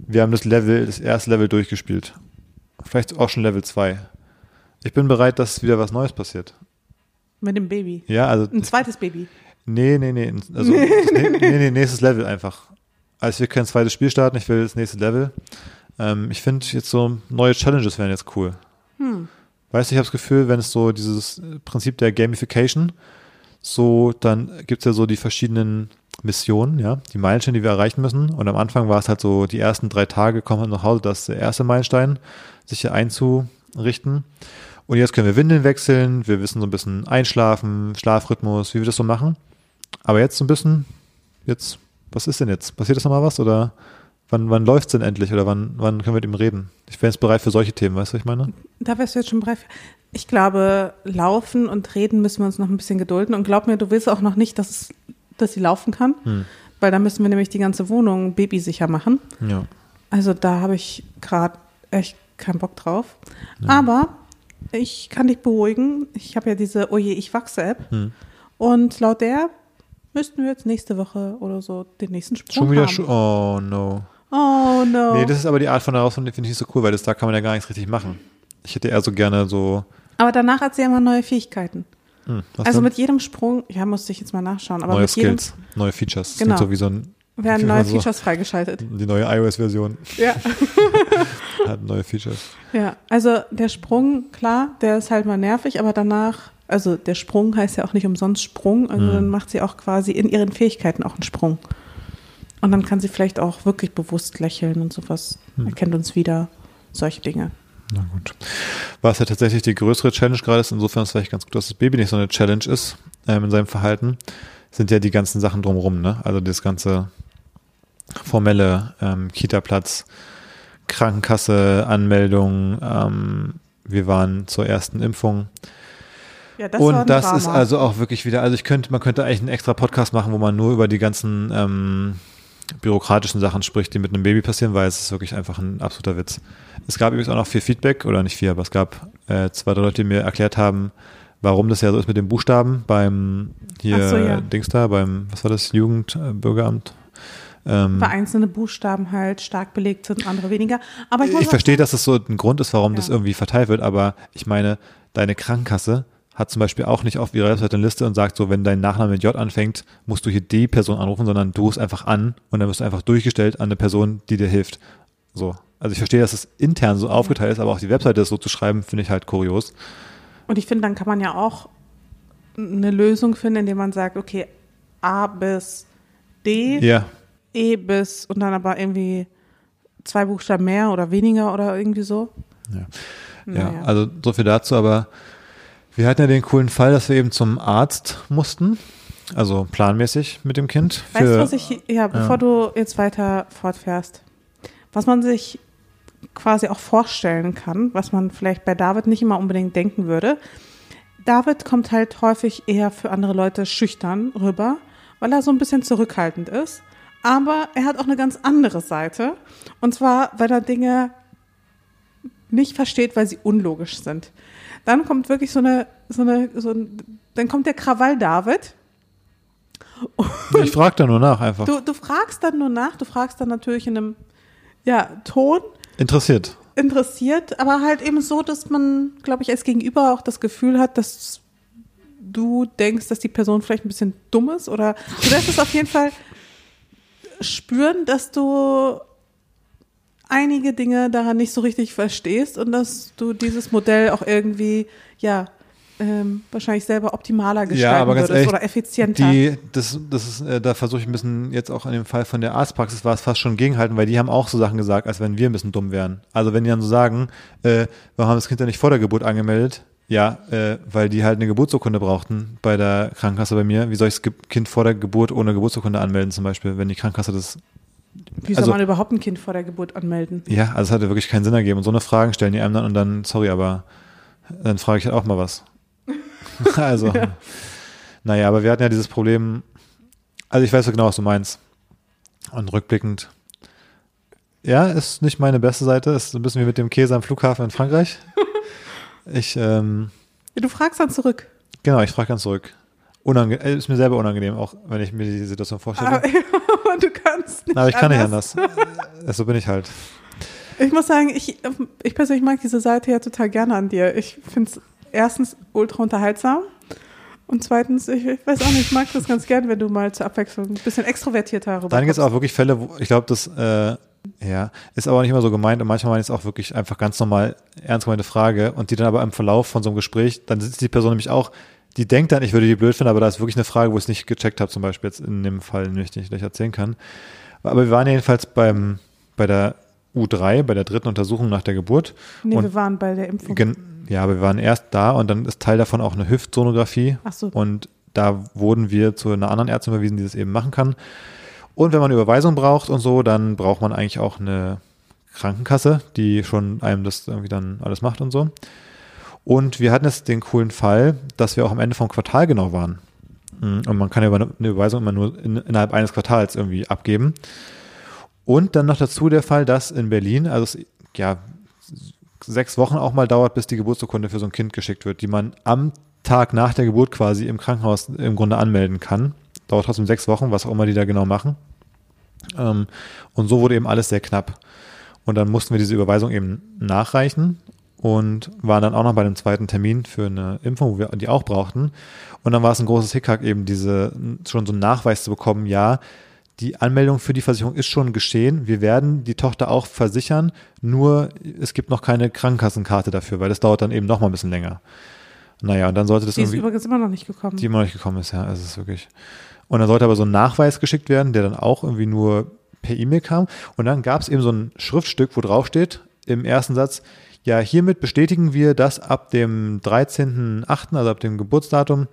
wir haben das Level, das erste Level durchgespielt. Vielleicht auch schon Level 2. Ich bin bereit, dass wieder was Neues passiert. Mit dem Baby. Ja, also. Ein zweites Baby. Nee, nee, nee. Also, nee, nee, nächstes Level einfach. Also wir können ein zweites Spiel starten, ich will das nächste Level. Ähm, ich finde jetzt so neue Challenges wären jetzt cool. Hm. Weißt du, ich habe das Gefühl, wenn es so dieses Prinzip der Gamification, so, dann gibt's ja so die verschiedenen Missionen, ja, die Meilensteine, die wir erreichen müssen. Und am Anfang war es halt so, die ersten drei Tage kommen wir nach Hause, das ist der erste Meilenstein, sich hier einzurichten. Und jetzt können wir Windeln wechseln, wir wissen so ein bisschen Einschlafen, Schlafrhythmus, wie wir das so machen. Aber jetzt so ein bisschen, jetzt, was ist denn jetzt? Passiert das nochmal was? Oder wann, wann läuft's denn endlich? Oder wann, wann können wir mit ihm reden? Ich wäre jetzt bereit für solche Themen, weißt du, was ich meine? Da wärst du jetzt schon bereit. für- Ich glaube, laufen und reden müssen wir uns noch ein bisschen gedulden. Und glaub mir, du willst auch noch nicht, dass, es, dass sie laufen kann. Hm. weil da müssen wir nämlich die ganze Wohnung babysicher machen. Ja. Also da habe ich gerade echt keinen Bock drauf. Aber ich kann dich beruhigen. Ich habe ja diese Oje, ich wachse App. Hm. Und laut der müssten wir jetzt nächste Woche oder so den nächsten Sprung Schon wieder haben. Schu Oh no. oh no. Nee, das ist aber die Art von Herausforderung, die finde ich nicht so cool, weil das da kann man ja gar nichts richtig machen. Ich hätte eher so gerne so. aber danach hat sie ja immer neue Fähigkeiten. Hm, Also denn? mit jedem Sprung, ja, musste ich jetzt mal nachschauen, aber neue mit jedem Skills, neue Features. Das Genau. so wie so ein, werden neue so- Features freigeschaltet. die neue iOS-Version Ja. hat neue Features. ja, also der Sprung, klar, der ist halt mal nervig, aber danach, also der Sprung heißt ja auch nicht umsonst Sprung, also Mhm. dann macht sie auch quasi in ihren Fähigkeiten auch einen Sprung. Und dann kann sie vielleicht auch wirklich bewusst lächeln und sowas. Mhm. Erkennt uns wieder, solche Dinge. Na gut. Was ja tatsächlich die größere Challenge gerade ist, insofern ist es vielleicht ganz gut, dass das Baby nicht so eine Challenge ist ähm, in seinem Verhalten, sind ja die ganzen Sachen drumherum, ne? Also das ganze formelle ähm, Kita-Platz, Krankenkasse, Anmeldung, ähm, wir waren zur ersten Impfung. Ja, das und das Drama. ist also auch wirklich wieder, also ich könnte, man könnte eigentlich einen extra Podcast machen, wo man nur über die ganzen ähm, bürokratischen Sachen spricht, die mit einem Baby passieren, weil es ist wirklich einfach ein absoluter Witz. Es gab übrigens auch noch viel Feedback, oder nicht viel, aber es gab äh, zwei, drei Leute, die mir erklärt haben, warum das ja so ist mit den Buchstaben beim hier so, ja. Dings da, beim, was war das, Jugendbürgeramt? Ähm, Weil einzelne Buchstaben halt stark belegt sind, andere weniger. Aber ich, ich verstehe, dass das so ein Grund ist, warum das Ja. irgendwie verteilt wird, aber ich meine, deine Krankenkasse hat zum Beispiel auch nicht auf ihrer Webseite eine Liste und sagt so, wenn dein Nachname mit J anfängt, musst du hier die Person anrufen, sondern du rufst einfach an und dann wirst du einfach durchgestellt an eine Person, die dir hilft. So. Also ich verstehe, dass es intern so aufgeteilt ist, aber auch die Webseite so zu schreiben, finde ich halt kurios. Und ich finde, dann kann man ja auch eine Lösung finden, indem man sagt, okay, A bis D, Ja, E bis und dann aber irgendwie zwei Buchstaben mehr oder weniger oder irgendwie so. Ja. Naja. ja, also so viel dazu, aber wir hatten ja den coolen Fall, dass wir eben zum Arzt mussten, also planmäßig mit dem Kind. Weißt du, für- was ich, ja, bevor du jetzt weiter fortfährst, was man sich quasi auch vorstellen kann, was man vielleicht bei David nicht immer unbedingt denken würde. David kommt halt häufig eher für andere Leute schüchtern rüber, weil er so ein bisschen zurückhaltend ist. Aber er hat auch eine ganz andere Seite. Und zwar, weil er Dinge nicht versteht, weil sie unlogisch sind. Dann kommt wirklich so eine, so eine, so ein, dann kommt der Krawall David. Ich frage da nur nach einfach. Du, du fragst dann nur nach, du fragst dann natürlich in einem ja, Ton Interessiert. interessiert, aber halt eben so, dass man, glaube ich, als Gegenüber auch das Gefühl hat, dass du denkst, dass die Person vielleicht ein bisschen dumm ist oder du wirst es auf jeden Fall spüren, dass du einige Dinge daran nicht so richtig verstehst und dass du dieses Modell auch irgendwie, ja, ähm, wahrscheinlich selber optimaler gestalten aber ganz würdest ehrlich, oder effizienter. Die, das, das ist, äh, da versuche ich ein bisschen jetzt auch in dem Fall von der Arztpraxis war es fast schon gegenhalten, weil die haben auch so Sachen gesagt, als wenn wir ein bisschen dumm wären. Also wenn die dann so sagen, äh, warum haben das Kind ja nicht vor der Geburt angemeldet? Ja, äh, weil die halt eine Geburtsurkunde brauchten bei der Krankenkasse bei mir. Wie soll ich das Kind vor der Geburt ohne Geburtsurkunde anmelden zum Beispiel, wenn die Krankenkasse das Wie soll also- man überhaupt ein Kind vor der Geburt anmelden? Ja, also es hatte wirklich keinen Sinn ergeben. Und so eine Fragen stellen die einem dann und dann, sorry, aber dann frage ich halt auch mal was. also, naja, aber wir hatten ja dieses Problem, also ich weiß so genau, was du meinst. Und rückblickend, ja, ist nicht meine beste Seite, ist ein bisschen wie mit dem Käse am Flughafen in Frankreich. Ich, ähm, Ja, du fragst dann zurück. genau, ich frage ganz zurück. Unange äh, ist mir selber unangenehm, auch wenn ich mir die Situation vorstelle. Aber, aber du kannst nicht Aber ich kann nicht anders. Äh, so bin ich halt. Ich muss sagen, ich, ich persönlich mag diese Seite ja total gerne an dir. Ich finde es erstens ultra unterhaltsam und zweitens, ich, weiß auch nicht, ich mag das ganz gern, wenn du mal zur Abwechslung ein bisschen extrovertierter rüber Dann gibt es auch wirklich Fälle, wo ich glaube, das äh, ja, ist aber nicht immer so gemeint und manchmal ich es auch wirklich einfach ganz normal ernst gemeinte Frage und die dann aber im Verlauf von so einem Gespräch, dann sitzt die Person nämlich auch, die denkt dann, ich würde die blöd finden, aber da ist wirklich eine Frage, wo ich es nicht gecheckt habe, zum Beispiel jetzt in dem Fall, den ich nicht gleich erzählen kann. Aber wir waren jedenfalls beim, bei der U3, bei der dritten Untersuchung nach der Geburt. Nee, und wir waren bei der Impfung. Ja, aber wir waren erst da und dann ist Teil davon auch eine Hüftsonographie. Ach so. Und da wurden wir zu einer anderen Ärztin überwiesen, die das eben machen kann. Und wenn man eine Überweisung braucht und so, dann braucht man eigentlich auch eine Krankenkasse, die schon einem das irgendwie dann alles macht und so. Und wir hatten jetzt den coolen Fall, dass wir auch am Ende vom Quartal genau waren. Mhm. Und man kann ja eine Überweisung immer nur in, innerhalb eines Quartals irgendwie abgeben. Und dann noch dazu der Fall, dass in Berlin, also es, ja, sechs Wochen auch mal dauert, bis die Geburtsurkunde für so ein Kind geschickt wird, die man am Tag nach der Geburt quasi im Krankenhaus im Grunde anmelden kann. Dauert trotzdem sechs Wochen, was auch immer die da genau machen. Ähm, und so wurde eben alles sehr knapp. Und dann mussten wir diese Überweisung eben nachreichen und waren dann auch noch bei einem zweiten Termin für eine Impfung, wo wir die auch brauchten. Und dann war es ein großes Hickhack, eben diese, schon so einen Nachweis zu bekommen, ja, die Anmeldung für die Versicherung ist schon geschehen. Wir werden die Tochter auch versichern, nur es gibt noch keine Krankenkassenkarte dafür, weil das dauert dann eben noch mal ein bisschen länger. Naja, und dann sollte das Die ist irgendwie. übrigens immer noch nicht gekommen. Die immer noch nicht gekommen ist, ja, es ist wirklich. Und dann sollte aber so ein Nachweis geschickt werden, der dann auch irgendwie nur per E-Mail kam. Und dann gab es eben so ein Schriftstück, wo drauf steht, im ersten Satz, ja, hiermit bestätigen wir, dass ab dem 13.8., also ab dem Geburtsdatum,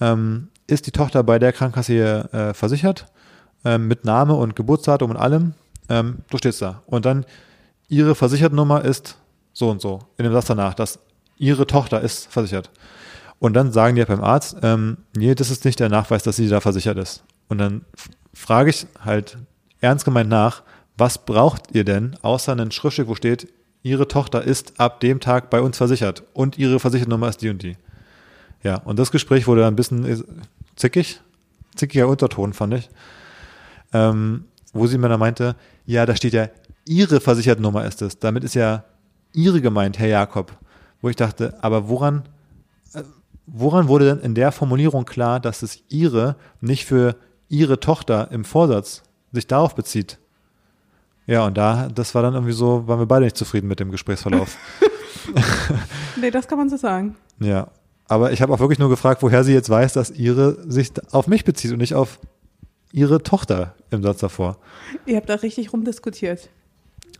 ähm, ist die Tochter bei der Krankenkasse hier äh, versichert, ähm, mit Name und Geburtsdatum und allem. Ähm, so steht's da. Und dann, ihre Versichertennummer ist so und so, in dem Satz danach, dass ihre Tochter ist versichert. Und dann sagen die ja beim Arzt, ähm, nee, das ist nicht der Nachweis, dass sie da versichert ist. Und dann frage ich halt ernst gemeint nach, was braucht ihr denn, außer ein Schriftstück, wo steht, ihre Tochter ist ab dem Tag bei uns versichert und ihre Versichertennummer ist die und die. Ja, und das Gespräch wurde ein bisschen äh, zickig, zickiger Unterton, fand ich. Ähm, wo sie mir dann meinte, ja, da steht ja, ihre Versichertennummer ist es. Damit ist ja ihre gemeint, Herr Jakob. Wo ich dachte, aber woran, äh, woran wurde denn in der Formulierung klar, dass es ihre nicht für ihre Tochter im Vorsatz sich darauf bezieht? Ja, und da, das war dann irgendwie so, waren wir beide nicht zufrieden mit dem Gesprächsverlauf. nee, das kann man so sagen. ja. Aber ich habe auch wirklich nur gefragt, woher sie jetzt weiß, dass ihre sich auf mich bezieht und nicht auf ihre Tochter im Satz davor. Ihr habt da richtig rumdiskutiert.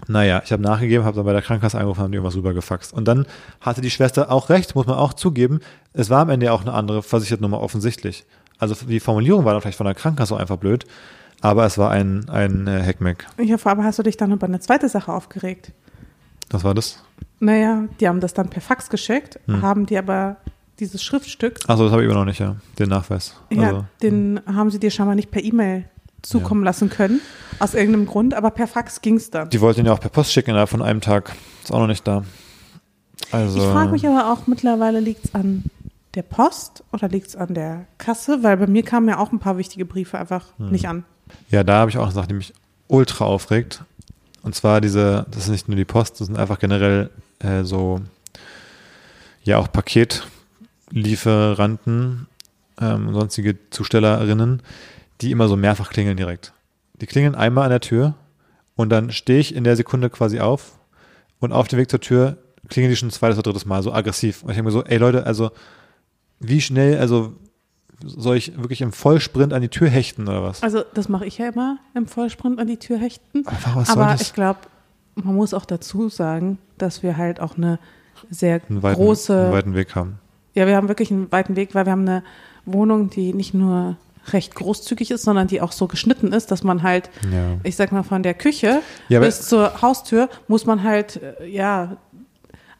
Naja, ich habe nachgegeben, habe dann bei der Krankenkasse angerufen, haben die irgendwas rübergefaxt. Und dann hatte die Schwester auch recht, muss man auch zugeben. Es war am Ende auch eine andere Versichertennummer offensichtlich. Also die Formulierung war dann vielleicht von der Krankenkasse auch einfach blöd, aber es war ein, ein äh, Heckmeck. Ich hoffe, aber hast du dich dann über eine zweite Sache aufgeregt? Was war das? Naja, die haben das dann per Fax geschickt, Hm. haben die aber dieses Schriftstück, Achso, das habe ich immer noch nicht, ja. Den Nachweis. ja, Also, den haben sie dir scheinbar nicht per E-Mail zukommen lassen können, aus irgendeinem Grund, aber per Fax ging es dann. die wollten ihn ja auch per Post schicken innerhalb von einem Tag. Ist auch noch nicht da. Also, Ich frage mich aber auch mittlerweile, liegt es an der Post oder liegt es an der Kasse? Weil bei mir kamen ja auch ein paar wichtige Briefe einfach Hm. nicht an. Ja, da habe ich auch eine Sache, die mich ultra aufregt. Und zwar diese, das ist nicht nur die Post, das sind einfach generell äh, so, ja auch Paketlieferanten ähm, und sonstige Zustellerinnen, die immer so mehrfach klingeln direkt. Die klingeln einmal an der Tür und dann stehe ich in der Sekunde quasi auf und auf dem Weg zur Tür klingeln die schon ein zweites oder drittes Mal so aggressiv. Und ich denke mir so, ey Leute, also wie schnell, also soll ich wirklich im Vollsprint an die Tür hechten oder was? Also das mache ich ja immer im Vollsprint an die Tür hechten. Einfach, was soll Aber das? ich glaube, man muss auch dazu sagen, dass wir halt auch eine sehr einen weiten, große, einen weiten Weg haben. Ja, wir haben wirklich einen weiten Weg, weil wir haben eine Wohnung, die nicht nur recht großzügig ist, sondern die auch so geschnitten ist, dass man halt, Ja. ich sag mal, von der Küche Ja, bis zur Haustür muss man halt, äh, ja,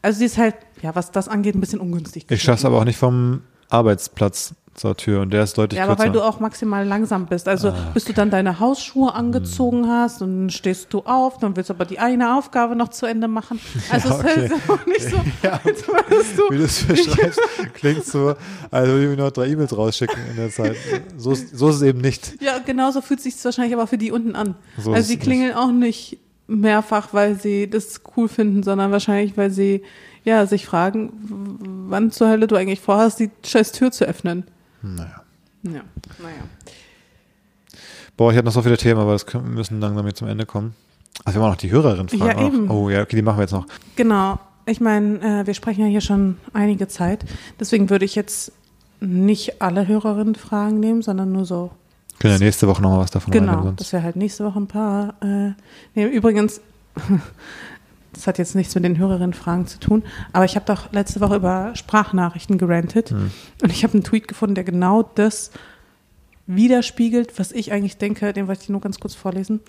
also die ist halt, ja, was das angeht, ein bisschen ungünstig. Ich schaffe es aber auch nicht vom Arbeitsplatz zur Tür und der ist deutlich Ja, aber kürzer. weil du auch maximal langsam bist. Also Ah, bis du dann deine Hausschuhe angezogen hast und dann stehst du auf, dann willst du aber die eine Aufgabe noch zu Ende machen. Also Ja, es ist okay. auch nicht so, Ja. als würdest Wie du. du es beschreibst, klingt so, als würde ich mir noch drei E-Mails rausschicken in der Zeit. So ist, so ist es eben nicht. Ja, genauso fühlt sich wahrscheinlich aber für die unten an. So also sie es klingeln auch nicht mehrfach, weil sie das cool finden, sondern wahrscheinlich, weil sie ja sich fragen, wann zur Hölle du eigentlich vorhast, die scheiß Tür zu öffnen. Naja. Ja, naja. Boah, ich hatte noch so viele Themen, aber das können, wir müssen langsam jetzt zum Ende kommen. Also wir haben auch noch die Hörerin fragen. Ja, eben. Oh ja, okay, die machen wir jetzt noch. Genau. Ich meine, äh, wir sprechen ja hier schon einige Zeit. Deswegen würde ich jetzt nicht alle Hörerinnen Fragen nehmen, sondern nur so. Können ja nächste Woche noch mal was davon Genau, dass wir halt nächste Woche ein paar äh, nehmen. Übrigens, das hat jetzt nichts mit den Hörerinnen-Fragen zu tun, aber ich habe doch letzte Woche über Sprachnachrichten gerantet Hm. und ich habe einen Tweet gefunden, der genau das widerspiegelt, was ich eigentlich denke, den wollte ich nur ganz kurz vorlesen.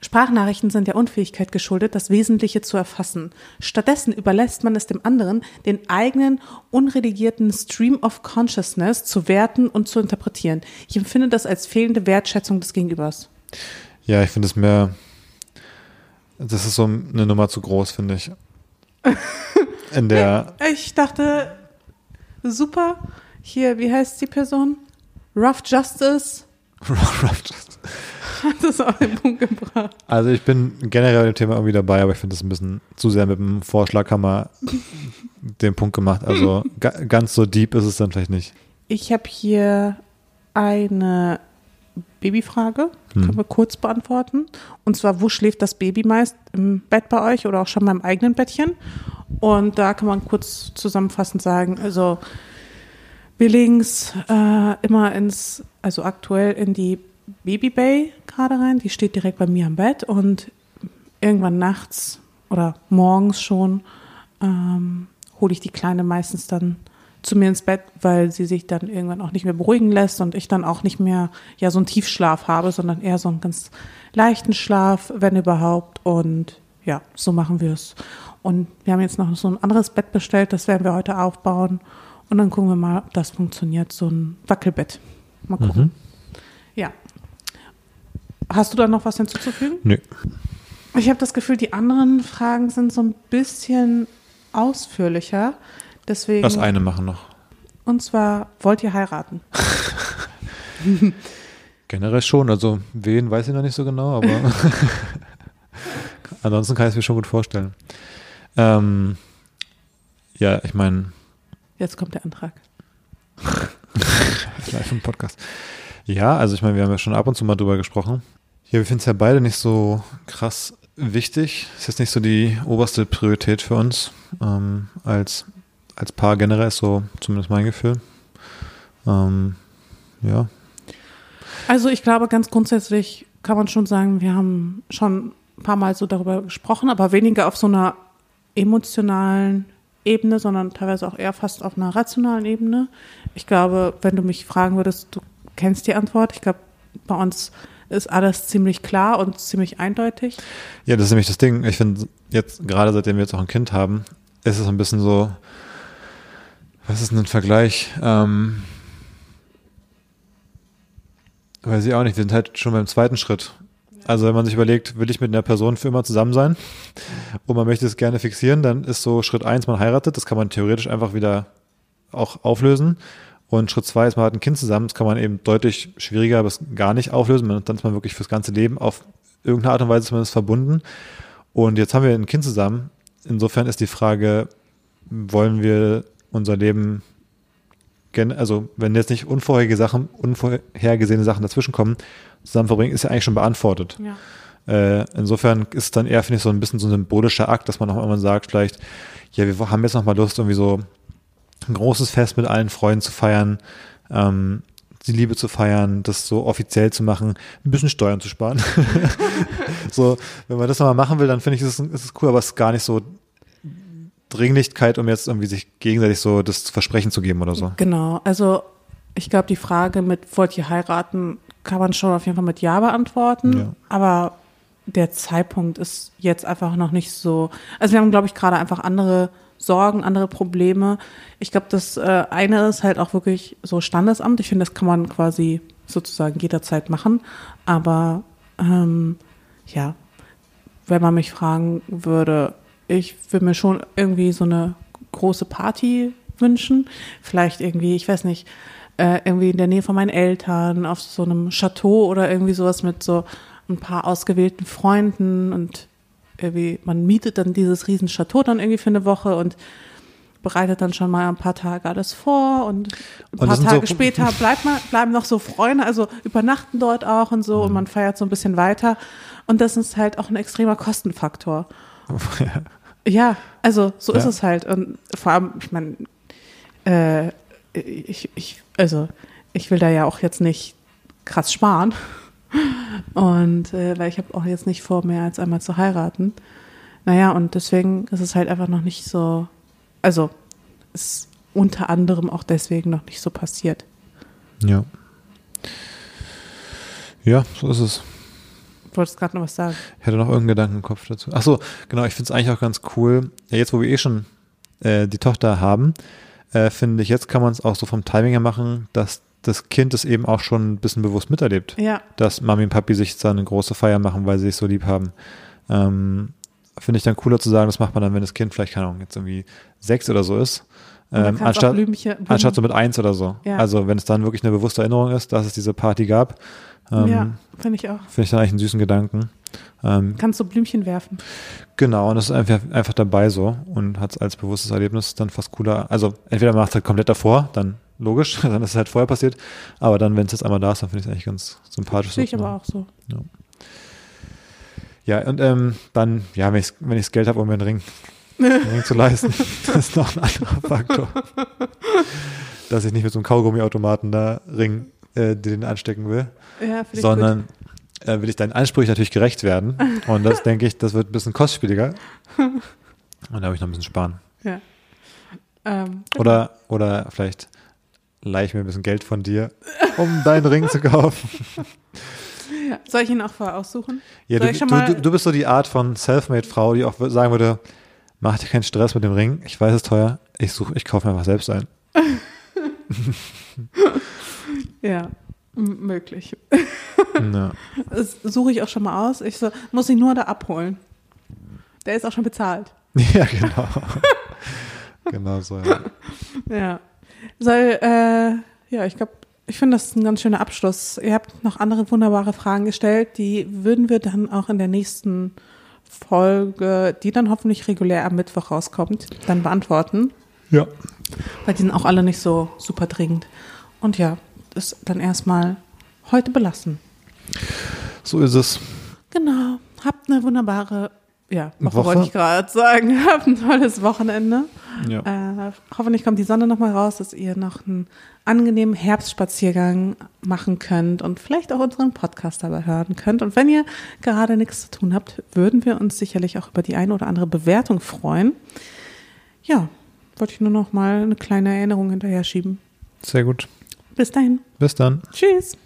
Sprachnachrichten sind der Unfähigkeit geschuldet, das Wesentliche zu erfassen. Stattdessen überlässt man es dem anderen, den eigenen unredigierten Stream of Consciousness zu werten und zu interpretieren. Ich empfinde das als fehlende Wertschätzung des Gegenübers. Ja, ich finde es mehr, das ist so eine Nummer zu groß, finde ich. In der, Ich dachte, super, hier, wie heißt die Person? Rough Justice hat das auf den Punkt gebracht. also ich bin generell dem Thema irgendwie dabei, aber ich finde das ein bisschen zu sehr mit dem Vorschlaghammer den Punkt gemacht. Also ga, ganz so deep ist es dann vielleicht nicht. Ich habe hier eine Babyfrage, Hm. können wir kurz beantworten. Und zwar, wo schläft das Baby meist? Im Bett bei euch oder auch schon beim eigenen Bettchen? Und da kann man kurz zusammenfassend sagen, also wir legen es äh, immer ins, also aktuell in die Baby Bay gerade rein. Die steht direkt bei mir am Bett und irgendwann nachts oder morgens schon ähm, hole ich die Kleine meistens dann zu mir ins Bett, weil sie sich dann irgendwann auch nicht mehr beruhigen lässt und ich dann auch nicht mehr ja so einen Tiefschlaf habe, sondern eher so einen ganz leichten Schlaf, wenn überhaupt. Und ja, so machen wir es. Und wir haben jetzt noch so ein anderes Bett bestellt, das werden wir heute aufbauen. Und dann gucken wir mal, ob das funktioniert, so ein Wackelbett. Mal gucken. Ja. Hast du da noch was hinzuzufügen? Nö. Ich habe das Gefühl, die anderen Fragen sind so ein bisschen ausführlicher. Deswegen. Das eine machen noch. Und zwar, wollt ihr heiraten? Generell schon, also wen weiß ich noch nicht so genau, aber ansonsten kann ich es mir schon gut vorstellen. Ähm, ja, ich meine, Jetzt kommt der Antrag. live im Podcast. Ja, also ich meine, wir haben ja schon ab und zu mal drüber gesprochen. Ja, wir finden es ja beide nicht so krass wichtig. Ist jetzt nicht so die oberste Priorität für uns. Ähm, als, als Paar generell ist so zumindest mein Gefühl. Ähm, ja, Also ich glaube, ganz grundsätzlich kann man schon sagen, wir haben schon ein paar Mal so darüber gesprochen, aber weniger auf so einer emotionalen Ebene, sondern teilweise auch eher fast auf einer rationalen Ebene. Ich glaube, wenn du mich fragen würdest, du kennst die Antwort. Ich glaube, bei uns ist alles ziemlich klar und ziemlich eindeutig. Ja, das ist nämlich das Ding. Ich finde, jetzt, gerade seitdem wir jetzt auch ein Kind haben, ist es ein bisschen so, was ist ein Vergleich? Ähm, weiß ich auch nicht, wir sind halt schon beim zweiten Schritt. Also wenn man sich überlegt, will ich mit einer Person für immer zusammen sein und man möchte es gerne fixieren, dann ist so Schritt eins, man heiratet, das kann man theoretisch einfach wieder auch auflösen. Und Schritt zwei ist, man hat ein Kind zusammen, das kann man eben deutlich schwieriger bis gar nicht auflösen. Dann ist man wirklich fürs ganze Leben auf irgendeine Art und Weise zumindest verbunden. Und jetzt haben wir ein Kind zusammen. Insofern ist die Frage, wollen wir unser Leben, also wenn jetzt nicht unvorherige Sachen, unvorhergesehene Sachen dazwischenkommen, zusammen verbringen, ist ja eigentlich schon beantwortet. Ja. Äh, insofern ist es dann eher, finde ich, so ein bisschen so ein symbolischer Akt, dass man auch irgendwann sagt, vielleicht, ja, wir haben jetzt noch mal Lust, irgendwie so ein großes Fest mit allen Freunden zu feiern, ähm, die Liebe zu feiern, das so offiziell zu machen, ein bisschen Steuern zu sparen. so, wenn man das nochmal machen will, dann finde ich, ist es cool, aber es ist gar nicht so Dringlichkeit, um jetzt irgendwie sich gegenseitig so das Versprechen zu geben oder so. Genau, also ich glaube, die Frage mit wollt ihr heiraten, kann man schon auf jeden Fall mit Ja beantworten, Ja. aber der Zeitpunkt ist jetzt einfach noch nicht so. Also wir haben, glaube ich, gerade einfach andere Sorgen, andere Probleme. Ich glaube, das äh, eine ist halt auch wirklich so Standesamt. Ich finde, das kann man quasi sozusagen jederzeit machen. Aber ähm, ja, wenn man mich fragen würde, ich würde mir schon irgendwie so eine große Party wünschen. Vielleicht irgendwie, ich weiß nicht, äh, irgendwie in der Nähe von meinen Eltern, auf so einem Chateau oder irgendwie sowas mit so ein paar ausgewählten Freunden und irgendwie, man mietet dann dieses riesen Chateau dann irgendwie für eine Woche und bereitet dann schon mal ein paar Tage alles vor und ein Und paar Tage so- später bleibt man, bleiben noch so Freunde, also übernachten dort auch und so und man feiert so ein bisschen weiter. Und das ist halt auch ein extremer Kostenfaktor. Ja, also so ist Ja. es halt. Und vor allem, ich meine, äh, ich, ich, also ich will da ja auch jetzt nicht krass sparen. Und äh, weil ich habe auch jetzt nicht vor, mehr als einmal zu heiraten. Naja, und deswegen ist es halt einfach noch nicht so, also ist unter anderem auch deswegen noch nicht so passiert. Ja. Ja, so ist es. Wolltest gerade noch was sagen. Ich hatte noch irgendeinen Gedanken im Kopf dazu. Ach so, genau, ich finde es eigentlich auch ganz cool. Ja, jetzt, wo wir eh schon äh, die Tochter haben, äh, finde ich, jetzt kann man es auch so vom Timing her machen, dass das Kind es eben auch schon ein bisschen bewusst miterlebt. Ja, Dass Mami und Papi sich da eine große Feier machen, weil sie sich so lieb haben. Ähm, finde ich dann cooler zu sagen, das macht man dann, wenn das Kind vielleicht, keine Ahnung, jetzt irgendwie sechs oder so ist. Dann Ähm, anstatt, Blümchen- anstatt so mit eins oder so. Ja. Also wenn es dann wirklich eine bewusste Erinnerung ist, dass es diese Party gab, ähm, ja, finde ich auch. finde ich dann eigentlich einen süßen Gedanken. Ähm, Kannst du Blümchen werfen. genau, und das ist einfach, einfach dabei so und hat es als bewusstes Erlebnis dann fast cooler. Also entweder macht es halt komplett davor, dann logisch, dann ist es halt vorher passiert, aber dann, wenn es jetzt einmal da ist, dann finde ich es eigentlich ganz sympathisch. Sehe ich aber auch so. Ja, und ähm, dann, ja, wenn ich wenn Geld habe, um mir einen Ring, einen Ring zu leisten, das ist noch ein anderer Faktor. Dass ich nicht mit so einem Kaugummiautomaten da Ring, äh, den anstecken will, Ja, sondern äh, will ich deinen Ansprüchen natürlich gerecht werden. Und das denke ich, das wird ein bisschen kostspieliger. Und da habe ich noch ein bisschen sparen. Ja. Ähm, Oder, oder vielleicht leih ich mir ein bisschen Geld von dir, um deinen Ring zu kaufen. ja. Soll ich ihn auch vorher aussuchen? Ja, du, du, du, du bist so die Art von Selfmade-Frau, die auch sagen würde, mach dir keinen Stress mit dem Ring, ich weiß es ist teuer, ich suche, ich kaufe mir einfach selbst ein. Ja, möglich. Ja. Das suche ich auch schon mal aus. Ich so, muss ihn nur da abholen. Der ist auch schon bezahlt. ja, genau. genau so, ja. Ja. Soll, äh, ja, ich glaube, ich finde das ist ein ganz schöner Abschluss. Ihr habt noch andere wunderbare Fragen gestellt, die würden wir dann auch in der nächsten Folge, die dann hoffentlich regulär am Mittwoch rauskommt, dann beantworten. Ja. Weil die sind auch alle nicht so super dringend. Und ja, das dann erstmal heute belassen. So ist es. Genau. Habt eine wunderbare, ja, Woche, Woche. wollte ich gerade sagen. Habt ein tolles Wochenende. Ja. Äh, hoffentlich kommt die Sonne nochmal raus, dass ihr noch einen angenehmen Herbstspaziergang machen könnt und vielleicht auch unseren Podcast dabei hören könnt. Und wenn ihr gerade nichts zu tun habt, würden wir uns sicherlich auch über die eine oder andere Bewertung freuen. Ja, wollte ich nur noch mal eine kleine Erinnerung hinterher schieben. Sehr gut. Bis dahin. Bis dann. Tschüss.